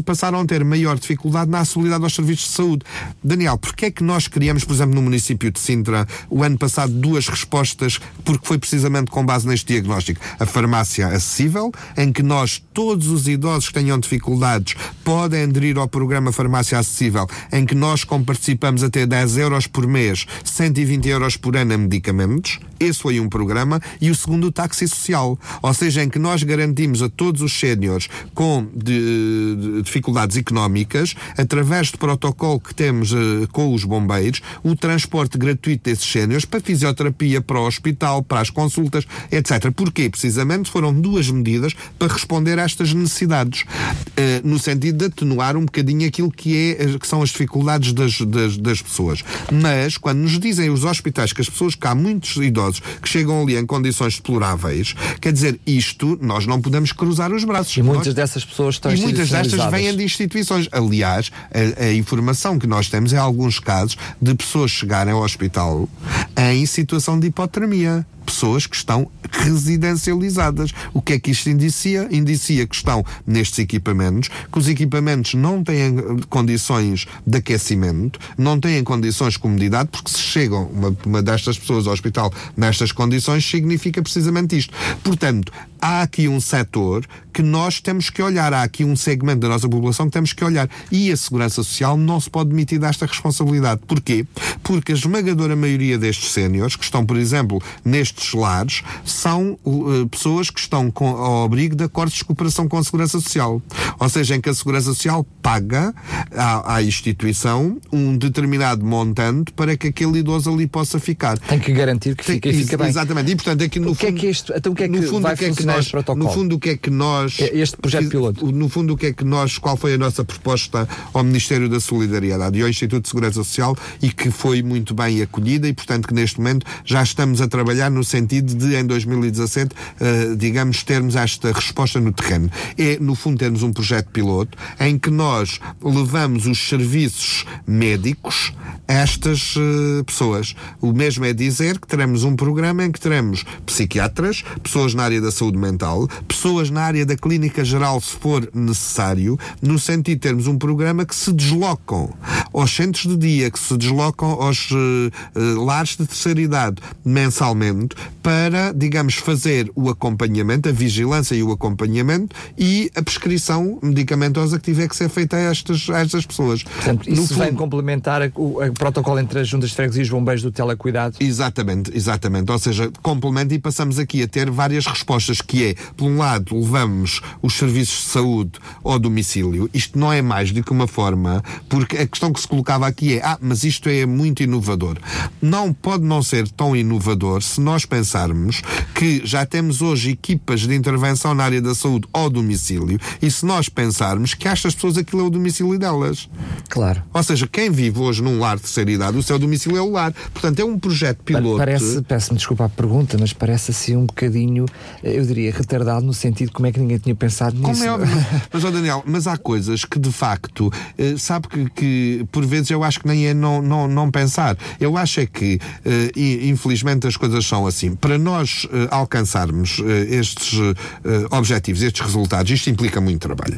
passaram a ter maior dificuldade na acessibilidade aos serviços de saúde. Daniel, porquê é que nós criamos, por exemplo, no município de Sintra, o ano passado, duas respostas, porque foi precisamente com base neste diagnóstico? A farmácia acessível, em que nós, todos os idosos que tenham dificuldades, podem aderir ao programa Farmácia Acessível, em que nós, como participamos, até 10 euros por mês, 120 euros por ano a medicamentos. Esse foi um programa. E o segundo, o táxi social. Ou seja, em que nós garantimos a todos os séniores com de, de dificuldades económicas, através do protocolo que temos uh, com os bombeiros, o transporte gratuito desses séniores para fisioterapia, para o hospital, para as consultas, etc. Porquê? Precisamente foram duas medidas para responder a estas necessidades, uh, no sentido de atenuar um bocadinho aquilo que, é, eh, que são as dificuldades das, das, das pessoas. Mas, quando nos dizem os hospitais que as pessoas, que há muitos idosos que chegam ali em condições deploráveis, quer dizer, isto nós não podemos cruzar os braços. E muitas nós, dessas pessoas estão E muitas destas vêm de instituições. Aliás, a, a, informação que nós temos é alguns casos de pessoas chegarem ao hospital em situação de hipotermia pessoas que estão residencializadas. O que é que isto indicia? Indicia que estão nestes equipamentos, que os equipamentos não têm condições de aquecimento, não têm condições de comodidade, porque se chegam uma, uma destas pessoas ao hospital nestas condições, significa precisamente isto. Portanto, há aqui um setor que nós temos que olhar, há aqui um segmento da nossa população que temos que olhar. E a Segurança Social não se pode demitir desta responsabilidade. Porquê? Porque a esmagadora maioria destes séniores, que estão, por exemplo, nestes nestes lares são uh, pessoas que estão com, ao abrigo de acordos de cooperação com a Segurança Social. Ou seja, em que a Segurança Social paga à, à instituição um determinado montante para que aquele idoso ali possa ficar. Tem que garantir que fica, Tem- fica bem. Exatamente. E portanto, aqui no O que é fundo- que isto- então o que é que no fundo, vai o que é que nós, este protocolo? No fundo, o que é que nós. É este projeto piloto. No fundo, o que é que nós. Qual foi a nossa proposta ao Ministério da Solidariedade e ao Instituto de Segurança Social e que foi muito bem acolhida e, portanto, que neste momento já estamos a trabalhar no sentido de, em 2017, eh, digamos, termos esta resposta no terreno. É, no fundo, termos um projeto piloto em que nós levamos os serviços médicos a estas eh, pessoas. O mesmo é dizer que teremos um programa em que teremos psiquiatras, pessoas na área da saúde mental, pessoas na área da clínica geral, se for necessário, no sentido de termos um programa que se deslocam aos centros de dia, que se deslocam aos eh, lares de terceira idade mensalmente para, digamos, fazer o acompanhamento, a vigilância e o acompanhamento e a prescrição medicamentosa que tiver que ser feita a estas, a estas pessoas. Portanto, No isso vem fundo- complementar o, protocolo entre as juntas de freguesia e os bombeiros do telecuidado. Exatamente, exatamente. Ou seja, complementa e passamos aqui a ter várias respostas, que é, por um lado, levamos os serviços de saúde ao domicílio. Isto não é mais do que uma forma, porque a questão que se colocava aqui é, ah, mas isto é muito inovador. Não pode não ser tão inovador se nós pensarmos que já temos hoje equipas de intervenção na área da saúde ao domicílio e se nós pensarmos que estas pessoas aquilo é o domicílio delas. Claro. Ou seja, quem vive hoje num lar de terceira idade, o seu domicílio é o lar. Portanto, é um projeto piloto. Parece, peço-me desculpa a pergunta, mas parece assim um bocadinho, eh, eu diria, retardado no sentido de como é que ninguém tinha pensado nisso. Como é óbvio. Mas, ó Daniel, mas há coisas que de facto, eh, sabe que, que por vezes eu acho que nem é não, não, não pensar. Eu acho é que, eh, infelizmente, as coisas são assim. Para nós eh, alcançarmos eh, estes eh, objetivos, estes resultados, isto implica muito trabalho.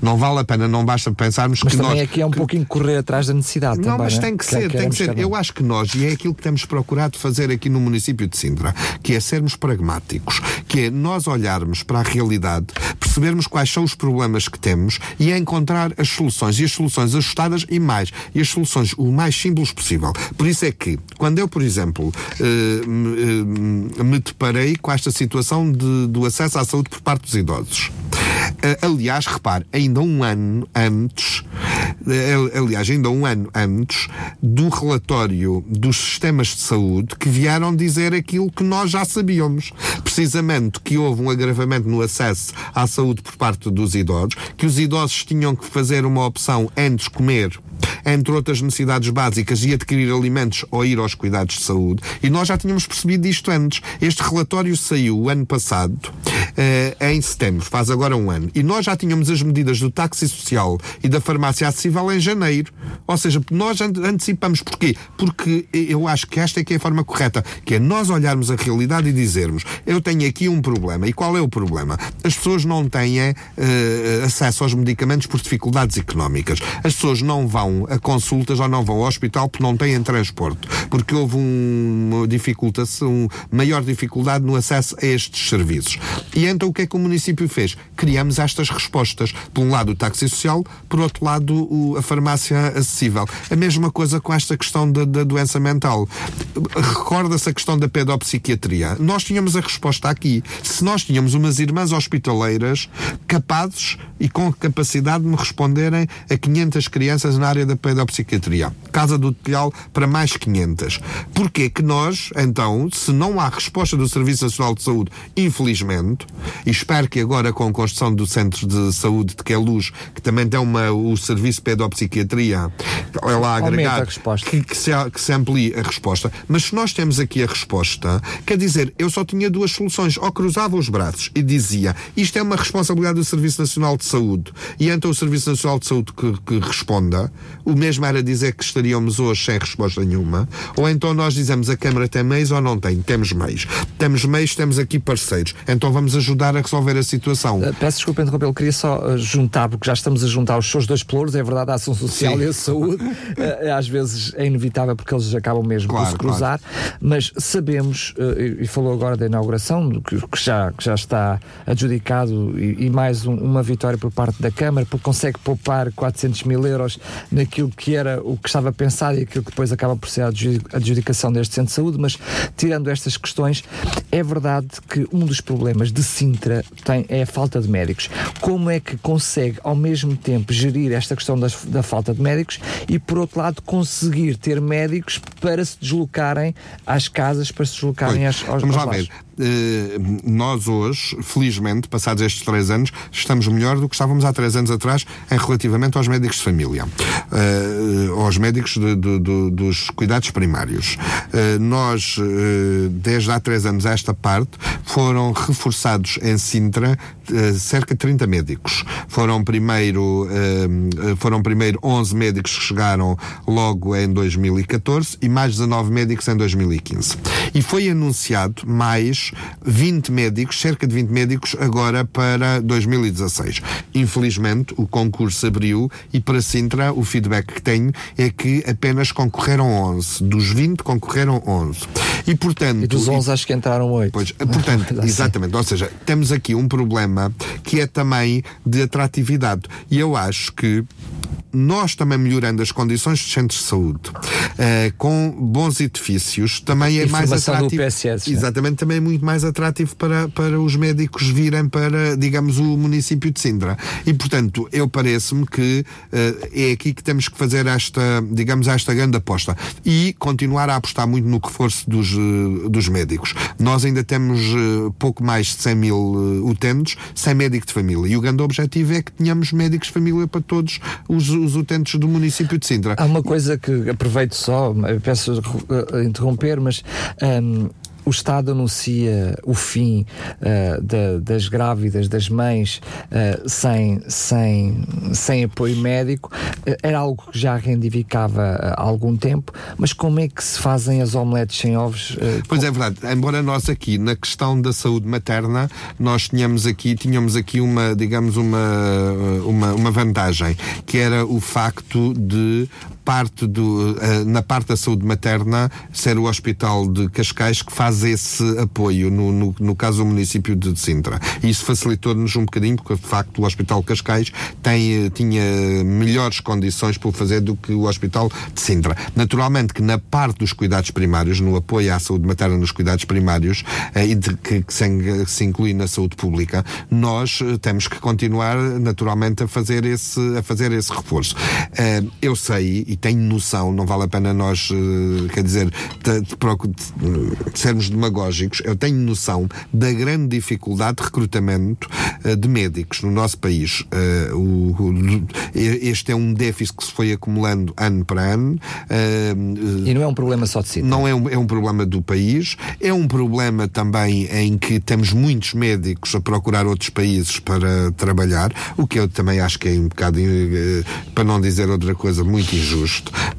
Não vale a pena, não basta pensarmos Mas que também nós. aqui é um que- pouquinho correr atrás da necessidade Não, também, mas né? tem que Que- ser, tem queremos que ser. cada. Eu acho que nós, e é aquilo que temos procurado fazer aqui no município de Sintra, que é sermos pragmáticos, que é nós olharmos para a realidade, percebermos quais são os problemas que temos e encontrar as soluções, e as soluções ajustadas e mais, e as soluções o mais simples possível. Por isso é que, quando eu, por exemplo, eh, me, eh, me deparei com esta situação de- do acesso à saúde por parte dos idosos, aliás, repare, ainda um ano antes, eh, aliás, ainda um ano antes do relatório dos sistemas de saúde que vieram dizer aquilo que nós já sabíamos. Precisamente que houve um agravamento no acesso à saúde por parte dos idosos, que os idosos tinham que fazer uma opção entre comer entre outras necessidades básicas, e adquirir alimentos ou ir aos cuidados de saúde. E nós já tínhamos percebido isto antes. Este relatório saiu o ano passado, eh, em setembro, faz agora um ano. E nós já tínhamos as medidas do táxi social e da farmácia acessível em janeiro. Ou seja, nós an- antecipamos. Porquê? Porque eu acho que esta é que é a forma correta, que é nós olharmos a realidade e dizermos eu tenho aqui um problema. E qual é o problema? As pessoas não têm eh, acesso aos medicamentos por dificuldades económicas. As pessoas não vão a consultas ou não vão ao hospital porque não têm transporte. Porque houve um, uma dificultação, maior dificuldade no acesso a estes serviços. E então o que é que o município fez? Criamos estas respostas. Por um lado o táxi social, por outro lado o- a farmácia acessível. A mesma coisa com esta questão da, da doença mental. Recorda-se a questão da pedopsiquiatria. Nós tínhamos a resposta aqui. Se nós tínhamos umas irmãs hospitaleiras capazes e com capacidade de me responderem a 500 crianças na área da pedopsiquiatria. Casa do Telhal para mais 500. Porquê que nós, então, se não há resposta do Serviço Nacional de Saúde, infelizmente, e espero que agora com a construção do Centro de Saúde de Queluz, que também tem uma, o Serviço de Pedopsiquiatria, é lá agregado, que, que se, que se amplie a resposta. Mas se nós temos aqui a resposta, quer dizer, eu só tinha duas soluções. Ou cruzava os braços e dizia isto é uma responsabilidade do Serviço Nacional de Saúde e então o Serviço Nacional de Saúde que, que responda, o mesmo era dizer que estaríamos hoje sem resposta nenhuma, ou então nós dizemos a Câmara tem meios ou não tem? Temos meios. Temos meios, temos aqui parceiros. Então vamos ajudar a resolver a situação. Uh, Peço desculpa interrompê-lo, queria só uh, juntar, porque já estamos a juntar os seus dois pelouros, é verdade, a ação social Sim. e a saúde. Uh, às vezes é inevitável porque eles acabam mesmo por Claro, se cruzar, mas sabemos, e falou agora da inauguração, que, que já, que já está adjudicado e, e mais um- uma vitória por parte da Câmara, porque consegue poupar 400 mil euros naquilo que era o que estava pensado e aquilo que depois acaba por ser a adju- adjudicação deste centro de saúde, mas tirando estas questões, é verdade que um dos problemas de Sintra tem, é a falta de médicos. Como é que consegue, ao mesmo tempo, gerir esta questão das, da falta de médicos e, por outro lado, conseguir ter médicos para se deslocarem às casas, para se deslocarem Oi, às, aos Vamos lá aos ver. Eh, nós hoje, felizmente, passados estes três anos, estamos melhor do que estávamos há três anos atrás em relativamente aos médicos de família, eh, aos médicos de- de- de- dos cuidados primários. Eh, nós, desde há três anos a esta parte, foram reforçados em Sintra cerca de 30 médicos. Foram primeiro, foram primeiro 11 médicos que chegaram logo em 2014 e mais 19 médicos em 2015. E foi anunciado mais 20 médicos, cerca de 20 médicos, agora para 2016. Infelizmente, o concurso abriu e para Sintra o feedback que tenho é que apenas concorreram 11. Dos 20 concorreram 11. E portanto. E dos e- 11 acho que entraram 8. Pois, portanto, exatamente. Ou seja, temos aqui um problema que é também de atratividade. E eu acho que nós também melhorando as condições dos centros de saúde, eh, com bons edifícios, também é E mais formação do atrativo. PSS, né? Exatamente, também é muito mais atrativo para, para os médicos virem para, digamos, o município de Sintra. E, portanto, eu parece-me que eh, é aqui que temos que fazer esta, digamos, esta grande aposta. E continuar a apostar muito no reforço dos, eh, dos médicos. Nós ainda temos eh, pouco mais de 100 mil utentes sem médico de família. E o grande objetivo é que tenhamos médicos de família para todos os, os utentes do município de Sintra. Há uma coisa que aproveito só, peço uh, interromper, mas um, o Estado anuncia o fim uh, da- das grávidas, das mães, uh, sem, sem, sem apoio médico. Uh, Era algo que já reivindicava há algum tempo, mas como é que se fazem as omeletes sem ovos? Pois é verdade, embora nós aqui na questão da saúde materna nós tínhamos aqui, tínhamos aqui uma, digamos, uma, uma, uma vantagem, que era o facto de parte do, eh, na parte da saúde materna ser o Hospital de Cascais que faz esse apoio, no, no, no caso do município de Sintra. Isso facilitou-nos um bocadinho, porque de facto o Hospital de Cascais tem, eh, tinha melhores condições para o fazer do que o Hospital de Sintra. Naturalmente que na parte dos cuidados primários, no apoio à saúde materna nos cuidados primários, eh, e de, que, que se, en- se inclui na saúde pública, nós temos que continuar naturalmente a fazer esse, a fazer esse reforço. Eu sei e tenho noção, não vale a pena nós, eh, quer dizer, de, de de- sermos demagógicos, eu tenho noção da grande dificuldade de recrutamento eh, de médicos no nosso país. Eh, este é um déficit que se foi acumulando ano para ano. E não é um problema só de Sintra. não é um, é um problema do país, é um problema também em que temos muitos médicos a procurar outros países para trabalhar, o que eu também acho que é um bocado, para não dizer outra coisa, muito injusto,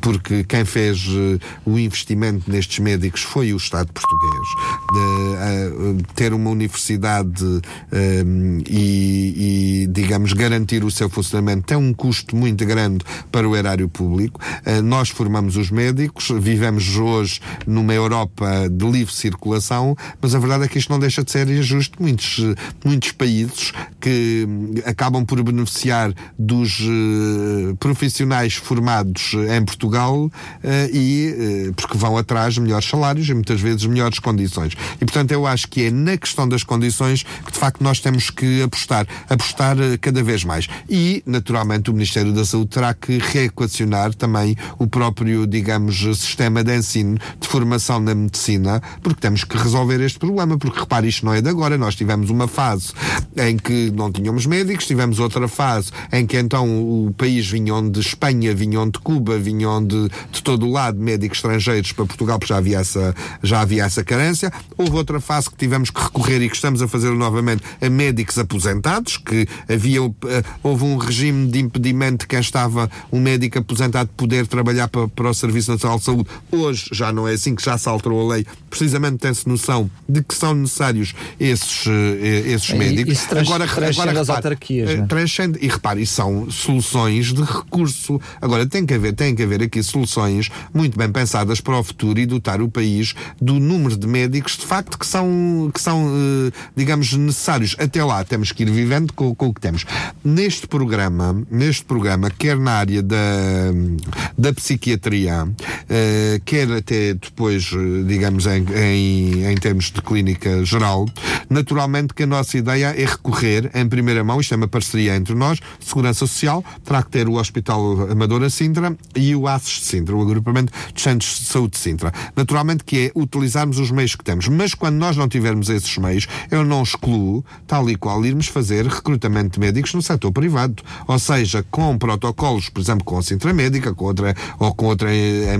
porque quem fez eh, o investimento nestes médicos foi o Estado português. De, eh, ter uma universidade eh, e, e, digamos, garantir o seu funcionamento tem um custo muito grande para o erário público. Eh, nós formamos os médicos, vivemos hoje numa Europa de livre circulação, mas a verdade é que isto não deixa de ser injusto. Muitos, muitos países que hum, acabam por beneficiar dos eh, profissionais formados em Portugal eh, e eh, porque vão atrás de melhores salários e muitas vezes melhores condições. E portanto eu acho que é na questão das condições que de facto nós temos que apostar, apostar eh, cada vez mais. E naturalmente o Ministério da Saúde terá que reequacionar também o próprio, digamos, sistema de ensino de formação na medicina, porque temos que resolver este problema, porque repare, isto não é de agora, nós tivemos uma fase em que não tínhamos médicos, tivemos outra fase em que então o país vinham de Espanha, vinham de Cuba, vinham de, de todo o lado médicos estrangeiros para Portugal, porque já havia essa, já havia essa carência. Houve outra fase que tivemos que recorrer e que estamos a fazer novamente a médicos aposentados, que havia, eh, houve um regime de impedimento de quem estava um médico aposentado de poder trabalhar para, para o Serviço Nacional de Saúde. Hoje já não é assim que já se alterou a lei. Precisamente tem-se noção de que são necessários esses, eh, esses médicos. isso trans- transcende as repare, autarquias, eh, é? transcende. E repare, são soluções de recurso. Agora, tem que haver haver, tem que haver aqui soluções muito bem pensadas para o futuro e dotar o país do número de médicos de facto que são, que são eh, digamos, necessários. Até lá temos que ir vivendo com, com o que temos. Neste programa, neste programa, quer na área da, da psiquiatria, eh, quer até depois, eh, digamos, em, em, em termos de clínica geral, naturalmente que a nossa ideia é recorrer em primeira mão, isto é uma parceria entre nós, Segurança Social, terá que ter o Hospital Amadora Sintra e o ASES de Sintra, o Agrupamento de Centros de Saúde de Sintra. Naturalmente que é utilizarmos os meios que temos, mas quando nós não tivermos esses meios, eu não excluo, tal e qual, irmos fazer recrutamento de médicos no setor privado. Ou seja, com protocolos, por exemplo, com a Sintra Médica, com outra, ou com outra eh,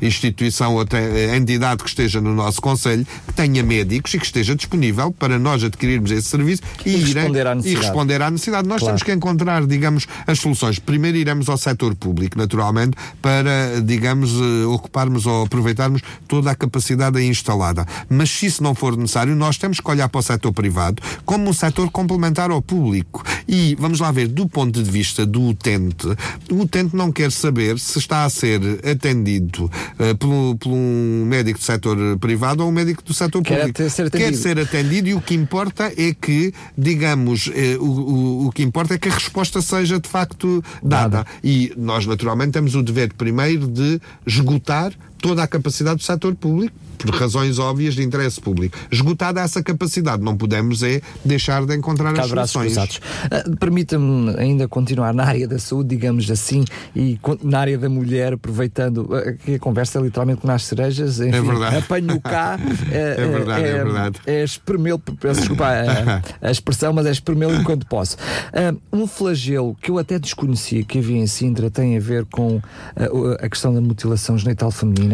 instituição, outra eh, entidade que esteja no nosso Conselho, que tenha médicos e que esteja disponível para nós adquirirmos esse serviço e, E responder à e necessidade. responder à necessidade. Nós Claro. temos que encontrar, digamos, as soluções. Primeiro iremos ao setor público, naturalmente, para, digamos, eh, ocuparmos ou aproveitarmos toda a capacidade aí instalada. Mas se isso não for necessário, nós temos que olhar para o setor privado como um setor complementar ao público. E vamos lá ver, do ponto de vista do utente, o utente não quer saber se está a ser atendido eh, pelo, por um médico do setor privado ou um médico do setor Quer público. até ser Quer atendido. ser atendido e o que importa é que, digamos, eh, o, o, o que importa é que a resposta seja de facto dada. Dada. E nós, naturalmente, temos o dever primeiro de esgotar toda a capacidade do setor público, por razões óbvias de interesse público. Esgotada essa capacidade, não podemos é deixar de encontrar Cá as soluções. Ah, Permita-me ainda continuar na área da saúde, digamos assim, e na área da mulher, aproveitando ah, que a conversa é literalmente nas cerejas, enfim, verdade. apanho cá. É verdade, é verdade. É espremê-lo, peço desculpa a, a expressão, mas é espremê-lo enquanto posso. Ah, um flagelo que eu até desconhecia que havia em Sintra tem a ver com ah, a questão da mutilação genital feminina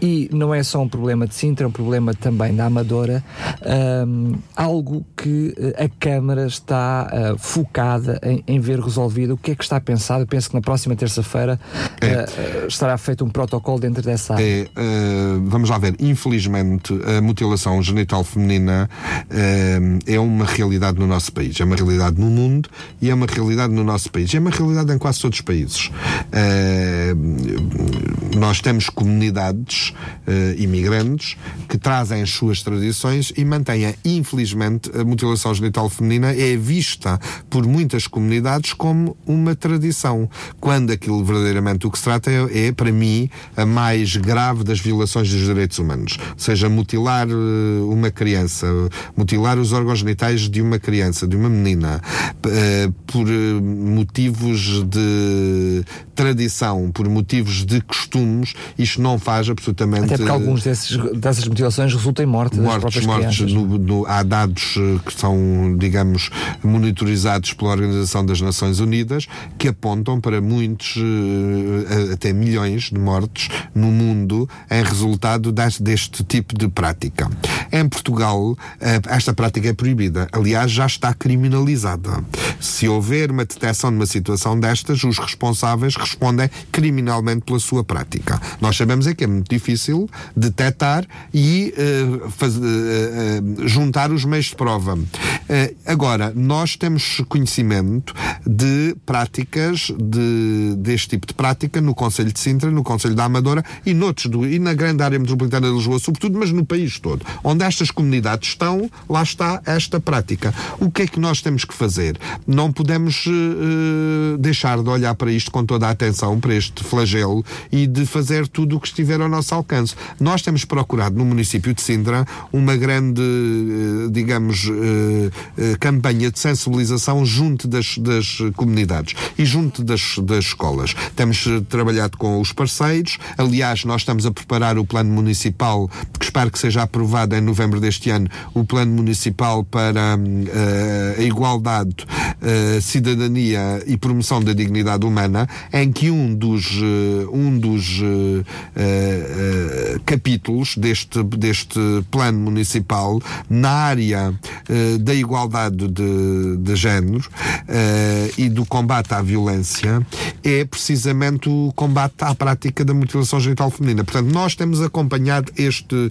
e não é só um problema de Sintra, é um problema também da Amadora, ahm, algo que eh, a Câmara está ah, focada em, em ver resolvido. O que é que está pensado? Eu penso que na próxima terça-feira ah, ah, estará feito um protocolo dentro dessa área. É, eh, vamos lá ver, infelizmente a mutilação genital feminina é uma realidade no nosso país, é uma realidade no mundo e é uma realidade no nosso país, é uma realidade em quase todos os países. Eh, nós temos comunidades eh, imigrantes que trazem as suas tradições e mantêm, infelizmente, a mutilação genital feminina é vista por muitas comunidades como uma tradição, quando aquilo verdadeiramente o que se trata é, é, para mim, a mais grave das violações dos direitos humanos. Seja mutilar eh, uma criança, mutilar os órgãos genitais de uma criança, de uma menina, eh, por motivos de tradição, por motivos de costumes, isto não faz absolutamente. Até porque alguns desses, dessas mutilações resultam em morte das mortes, próprias mortes no- no- há dados eh, que são, digamos, monitorizados pela Organização das Nações Unidas que apontam para muitos, eh, até milhões de mortes no mundo em resultado das- deste tipo de prática. Em Portugal, eh, esta prática é proibida. Aliás, já está criminalizada. Se houver uma detecção de uma situação destas, os responsáveis respondem criminalmente pela sua prática. Nós sabemos é que é muito difícil detectar e eh, faz- eh, eh, juntar os meios de prova. Agora, nós temos conhecimento de práticas de, deste tipo de prática no Conselho de Sintra, no Conselho da Amadora e, noutros do, e na grande área metropolitana de Lisboa, sobretudo, mas no país todo. Onde estas comunidades estão, lá está esta prática. O que é que nós temos que fazer? Não podemos deixar de olhar para isto com toda a atenção, para este flagelo e de fazer tudo o que estiver ao nosso alcance. Nós temos procurado no município de Sintra uma grande, eh, digamos, eh, eh, campanha de sensibilização junto das, das comunidades e junto das, das escolas. Temos trabalhado com os parceiros, aliás, nós estamos a preparar o plano municipal, que espero que seja aprovado em novembro deste ano, o plano municipal para eh, a igualdade, eh, cidadania e promoção da dignidade humana, em que um dos, eh, um dos eh, eh, capítulos deste, deste plano municipal, na área eh, da igualdade, de, de género uh, e do combate à violência é precisamente o combate à prática da mutilação genital feminina. Portanto, nós temos acompanhado este, uh,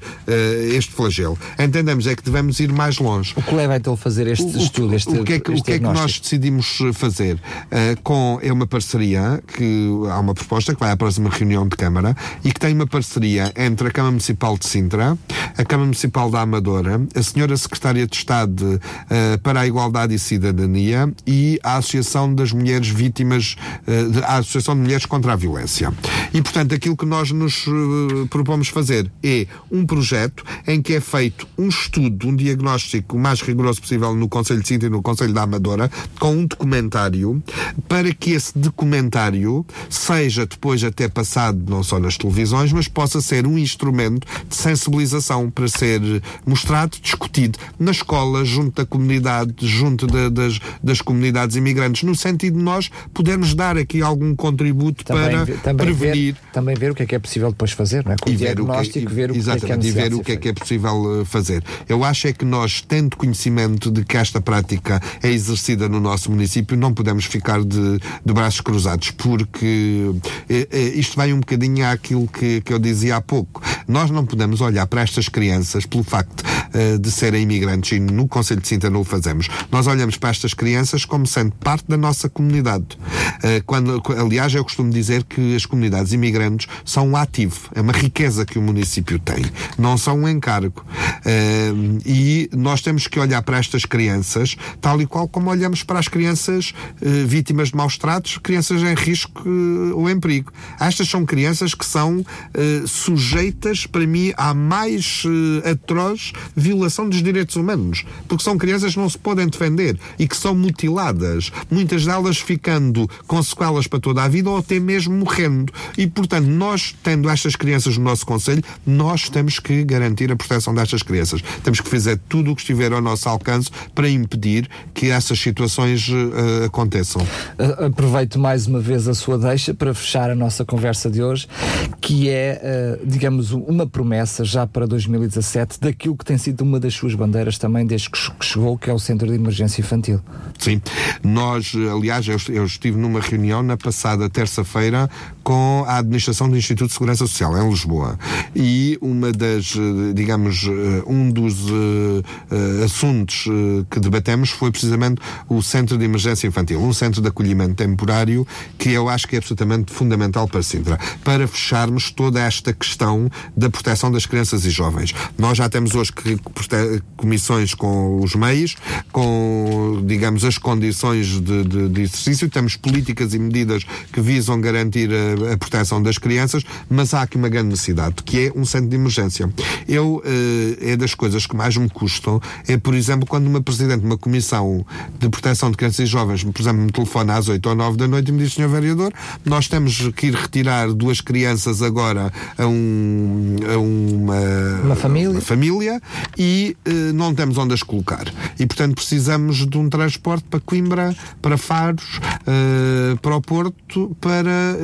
este flagelo. Entendemos é que devemos ir mais longe. O que leva então a fazer este O- estudo, este o que é que, o que, é que nós decidimos fazer? Uh, com, é uma parceria, que há uma proposta que vai à próxima reunião de Câmara e que tem uma parceria entre a Câmara Municipal de Sintra, a Câmara Municipal da Amadora, a Senhora Secretária de Estado uh, para a Igualdade e Cidadania e a Associação das Mulheres Vítimas, uh, de- a Associação de Mulheres contra a Violência. E, portanto, aquilo que nós nos uh, propomos fazer é um projeto em que é feito um estudo, um diagnóstico o mais rigoroso possível no Conselho de Sintra e no Conselho da Amadora, com um documentário, para que esse documentário seja depois até passado não só nas televisões, mas possa ser um instrumento de sensibilização para ser mostrado, discutido nas escolas, junto da comunidade, junto da- das, das comunidades imigrantes, no sentido de nós podermos dar aqui algum contributo para ve- também prevenir ver, também ver o que é que é possível depois fazer, não é? Com o e ver o que, diagnóstico, ver o que é que é e ver o que é que é possível eh, fazer. Eu acho é que nós, tendo conhecimento de que esta prática é exercida no nosso município, não podemos ficar de, de braços cruzados, porque eh, eh, isto vai um bocadinho àquilo que, que eu dizia há pouco. Nós não podemos olhar para estas crianças pelo facto eh, de serem imigrantes e no Conselho de Sintra não o fazemos. Nós olhamos para estas crianças como sendo parte da nossa comunidade. Eh, quando, aliás, eu costumo dizer que as comunidades imigrantes são um ativo, é uma riqueza que o município tem, não são um encargo. Eh, e nós temos que olhar para estas crianças tal e qual como olhamos para as crianças eh, vítimas de maus tratos, crianças em risco ou em perigo. Estas são crianças que são sujeitas, para mim, à mais atroz violação dos direitos humanos, porque são crianças que não se podem defender e que são mutiladas, muitas delas ficando com sequelas para toda a vida ou até mesmo morrendo. E, portanto, nós, tendo estas crianças no nosso Conselho, nós temos que garantir a proteção destas crianças. Temos que fazer tudo o que estiver ao nosso alcance para impedir que essas situações eh, aconteçam. A- Aproveito mais uma vez a sua deixa para fechar a nossa conversa de hoje, que é, eh, digamos, uma promessa já para 2017 daquilo que tem sido uma das suas bandeiras também desde que che- que chegou, que é o Centro de Emergência Infantil. Sim. Nós, eh, aliás, eu, eu estive numa reunião na passada terça-feira com a Administração do Instituto de Segurança Social, em Lisboa. E uma das, eh, digamos, eh, um dos eh, assuntos que debatemos foi precisamente o Centro de Emergência Infantil, um centro de acolhimento temporário que eu acho que é absolutamente fundamental para Sintra, para fecharmos toda esta questão da proteção das crianças e jovens. Nós já temos hoje comissões com os meios, com, digamos, as condições de, de- de exercício, temos políticas e medidas que visam garantir a, a proteção das crianças, mas há aqui uma grande necessidade, que é um centro de emergência. Eu, eh, é das coisas que mais me custam, é, por exemplo, quando uma presidente de uma comissão de proteção de crianças e jovens, por exemplo, me telefona às 8 ou 9 da noite e me diz, Sr. Vereador, nós temos que ir retirar duas crianças agora a, um, a uma, Uma família. uma família e eh, não temos onde as colocar. E, portanto, precisamos de um transporte para Coimbra, para Faros, eh, para o Porto, para,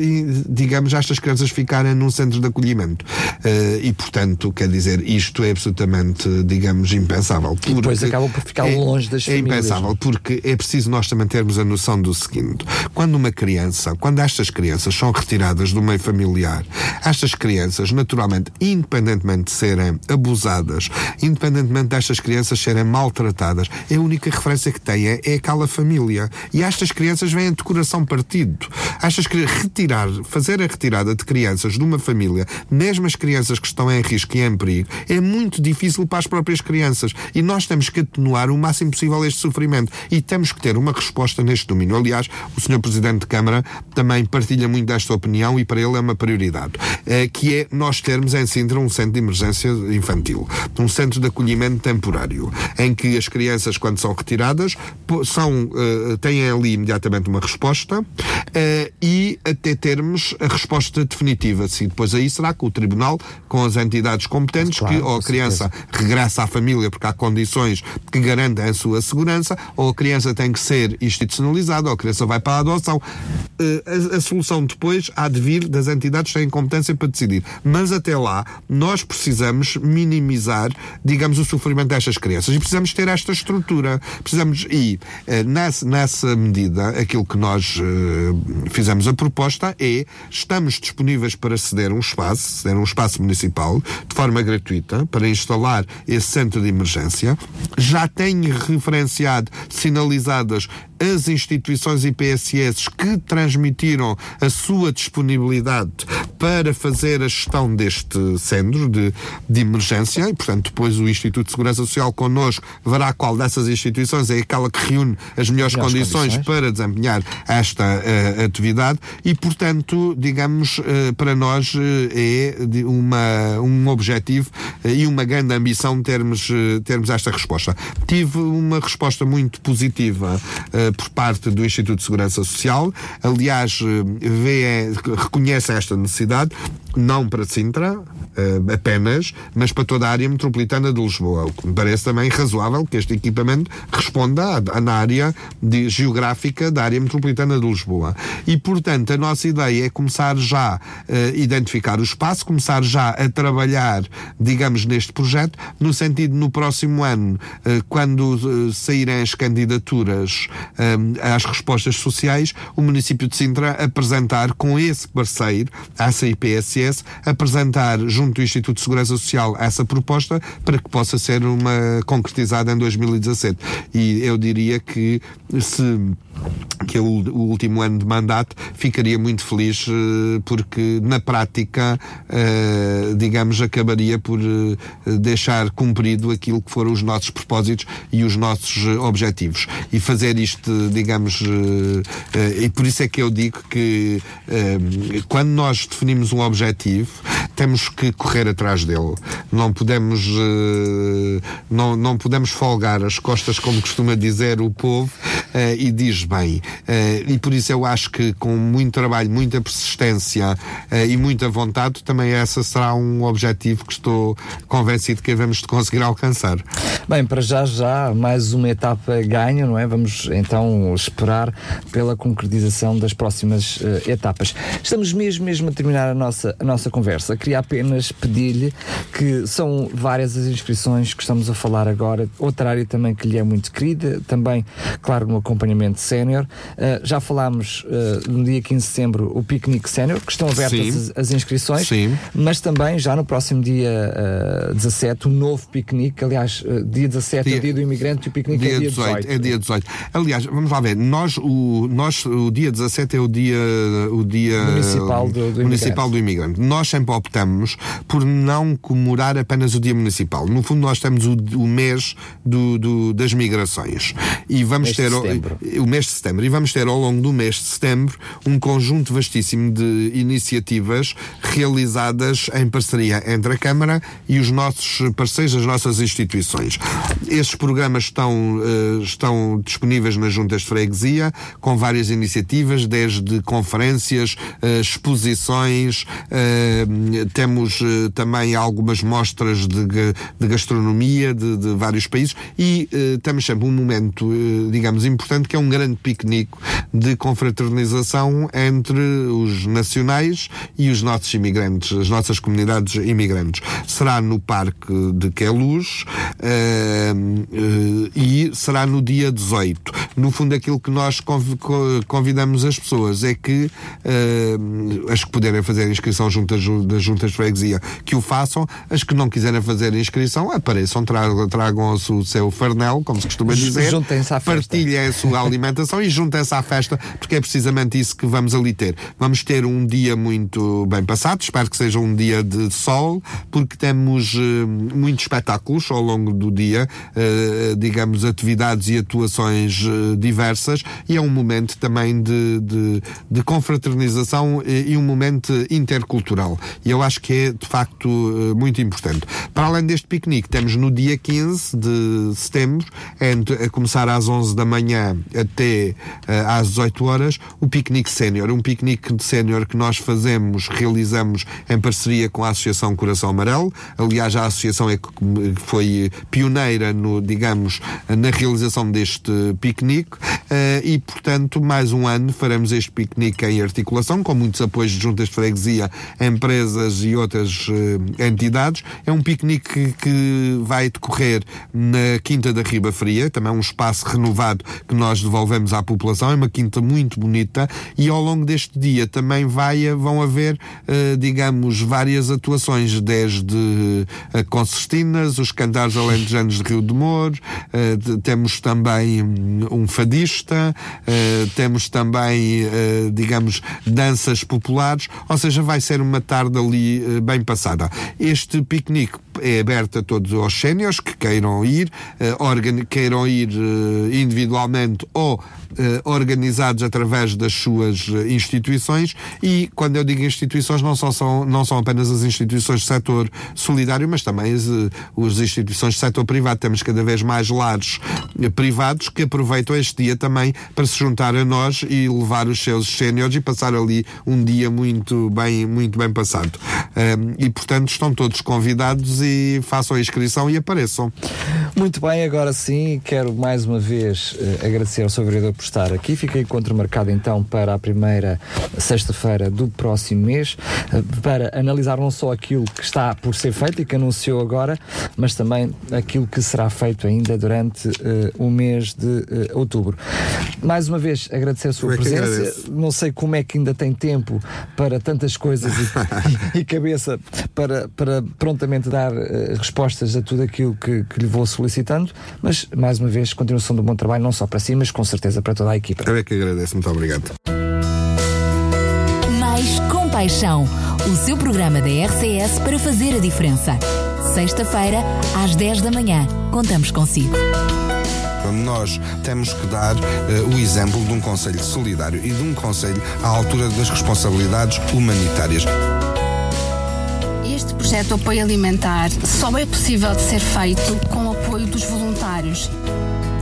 e, digamos, estas crianças ficarem num centro de acolhimento. Eh, e, portanto, quer dizer, isto é absolutamente, digamos, impensável. E depois acabam por ficar é- longe das É famílias. impensável, porque é preciso nós também termos a noção do seguinte: quando uma criança, quando estas crianças são retiradas do meio familiar, estas crianças, naturalmente, independentemente de serem abusadas, independentemente destas crianças serem maltratadas, a única referência que têm é, é aquela família. E estas crianças vêm de coração partido. Estas cri- retirar, fazer a retirada de crianças de uma família, mesmo as crianças que estão em risco e em perigo, é muito difícil para as próprias crianças. E nós temos que atenuar o máximo possível este sofrimento. E temos que ter uma resposta neste domínio. Aliás, o Sr. Presidente de Câmara também partilha muito desta opinião e para ele é uma prioridade. eh, que é nós termos em Sintra um centro de emergência infantil. Um centro de acolhimento temporário. Em que as crianças, quando são retiradas, são, eh, têm ali imediatamente uma uma resposta uh, e até termos a resposta definitiva. Sim, depois aí será que o Tribunal, com as entidades competentes, claro, que ou a criança certeza. regressa à família porque há condições que garantem a sua segurança, ou a criança tem que ser institucionalizada, ou a criança vai para a adoção. Uh, a, a, solução depois há de vir das entidades que têm competência para decidir. Mas até lá, nós precisamos minimizar, digamos, o sofrimento destas crianças e precisamos ter esta estrutura. Precisamos, e uh, nessa, nessa medida, aquilo que nós uh, fizemos a proposta é estamos disponíveis para ceder um espaço, ceder um espaço municipal, de forma gratuita, para instalar esse centro de emergência. Já tenho referenciado, sinalizadas as instituições IPSS que transmitiram a sua disponibilidade para fazer a gestão deste centro de, de emergência e, portanto, depois o Instituto de Segurança Social connosco verá qual dessas instituições é aquela que reúne as melhores, condições, condições, para desempenhar esta uh, atividade e, portanto, digamos, uh, para nós uh, é uma, um objetivo e uma grande ambição termos, termos esta resposta. Tive uma resposta muito positiva por parte do Instituto de Segurança Social. Aliás, vê, reconhece esta necessidade, não para Sintra apenas, mas para toda a área metropolitana de Lisboa. O que me parece também razoável que este equipamento responda na área de, geográfica da área metropolitana de Lisboa. E, portanto, a nossa ideia é começar já a identificar o espaço, começar já a trabalhar, digamos, neste projeto, no sentido, no próximo ano, quando saírem as candidaturas às respostas sociais, o município de Sintra apresentar com esse parceiro, a CIPSS, apresentar junto do Instituto de Segurança Social essa proposta para que possa ser uma concretizada em 2017. E eu diria que se que é o, último ano de mandato, ficaria muito feliz uh, porque, na prática, uh, digamos, acabaria por uh, deixar cumprido aquilo que foram os nossos propósitos e os nossos objetivos. E fazer isto, digamos, e por isso é que eu digo que quando nós definimos um objetivo, temos que correr atrás dele. Não podemos, não, não podemos folgar as costas, como costuma dizer o povo, e diz bem. Uh, e por isso eu acho que com muito trabalho, muita persistência e muita vontade, também essa será um objetivo que estou convencido que de conseguir alcançar. Bem, para já já mais uma etapa ganha, não é? Vamos então esperar pela concretização das próximas uh, etapas. Estamos mesmo mesmo a terminar a nossa a nossa conversa. Queria apenas pedir-lhe que são várias as inscrições que estamos a falar agora, outra área também que lhe é muito querida, também, claro, no acompanhamento sénior. Uh, já falámos uh, no dia 15 de setembro o piquenique sénior, que estão abertas as, as, inscrições, Sim. mas também já no próximo dia uh, 17 o novo piquenique, aliás, uh, dia 17 dia, é o dia do imigrante e o piquenique dia é dia 18, 18. É dia 18. Aliás, vamos lá ver, nós o, nós, o dia 17 é o dia, o dia municipal, do, do, municipal imigrante. do imigrante. Nós sempre optamos por não comemorar apenas o dia municipal. No fundo, nós temos o, o mês do, do, das migrações. E vamos mês ter o, o mês de setembro e vamos ter ao longo do mês de setembro um conjunto vastíssimo de iniciativas realizadas em parceria entre a Câmara e os nossos parceiros, as nossas instituições. Estes programas estão, uh, estão disponíveis nas juntas de freguesia, com várias iniciativas, desde conferências, uh, exposições, uh, temos também algumas mostras de, de gastronomia de, de, vários países e temos sempre um momento, digamos, importante que é um grande piquenique de confraternização entre os nacionais e os nossos imigrantes, as nossas comunidades imigrantes. Será no Parque de Queluz uh, uh, e será no dia 18. No fundo, aquilo que nós convidamos as pessoas é que uh, as que puderem fazer inscrição juntas das juntas de freguesia que o façam, as que não quiserem fazer inscrição, apareçam, tragam, tragam o seu farnel, como se costuma dizer, partilhem a sua alimentação e juntem-se à festa, porque é precisamente isso que vamos ali ter. Vamos ter um dia muito bem passado, espero que seja um dia de sol, porque temos uh, muitos espetáculos ao longo do dia, uh, digamos, atividades e atuações uh, diversas e é um momento também de, de, de confraternização e, e, um momento intercultural. E eu acho que é, de facto, uh, muito importante. Para além deste piquenique, temos no dia 15 de setembro, entre, a começar às 11 da manhã até uh, às 18 horas, o piquenique sénior. Um piquenique de sénior que nós fazemos, realizamos em parceria com a Associação Coração Amarelo. Aliás, a associação é que foi pioneira no, digamos, na realização deste piquenique uh, e, portanto, mais um ano faremos este piquenique em articulação, com muitos apoios de juntas de freguesia, empresas e outras uh, entidades. É um piquenique que vai decorrer na Quinta da Riba Fria, também um espaço renovado que nós devolvemos à população. É uma quinta muito bonita e ao longo deste dia também vai, vão haver, uh, digamos, várias atuações, desde uh, concertinas, os cantares alentejanos de Rio de Moro, temos também um fadista, temos também, digamos, danças populares, ou seja, vai ser uma tarde ali bem passada. Este piquenique é aberto a todos os séniores que queiram ir, queiram ir individualmente ou organizados através das suas instituições e quando eu digo instituições não só são, não são apenas as instituições do setor solidário, mas também as, as instituições do setor privado. Temos cada vez mais lares privados que aproveitam este dia também para se juntar a nós e levar os seus séniores e passar ali um dia muito bem, muito bem passado. Um, e portanto estão todos convidados e façam a inscrição e apareçam. Muito bem, agora sim, quero mais uma vez agradecer ao Sr. Vereador por estar aqui. Fica encontro marcado então para a primeira sexta-feira do próximo mês, uh, para analisar não só aquilo que está por ser feito e que anunciou agora, mas também aquilo que será feito ainda durante uh, o mês de outubro. Mais uma vez, agradecer a sua é presença. Não sei como é que ainda tem tempo para tantas coisas e, e, cabeça para, para prontamente dar respostas a tudo aquilo que, que lhe vou solicitando, mas mais uma vez, continuação do bom trabalho, não só para si, mas com certeza para toda a equipa. Eu é que agradeço, muito obrigado. Mais compaixão, o seu programa da RCS para fazer a diferença. Sexta-feira, às 10 da manhã, contamos consigo. Nós temos que dar uh, o exemplo de um Conselho solidário e de um Conselho à altura das responsabilidades humanitárias. Este projeto de apoio alimentar só é possível de ser feito com o apoio dos voluntários.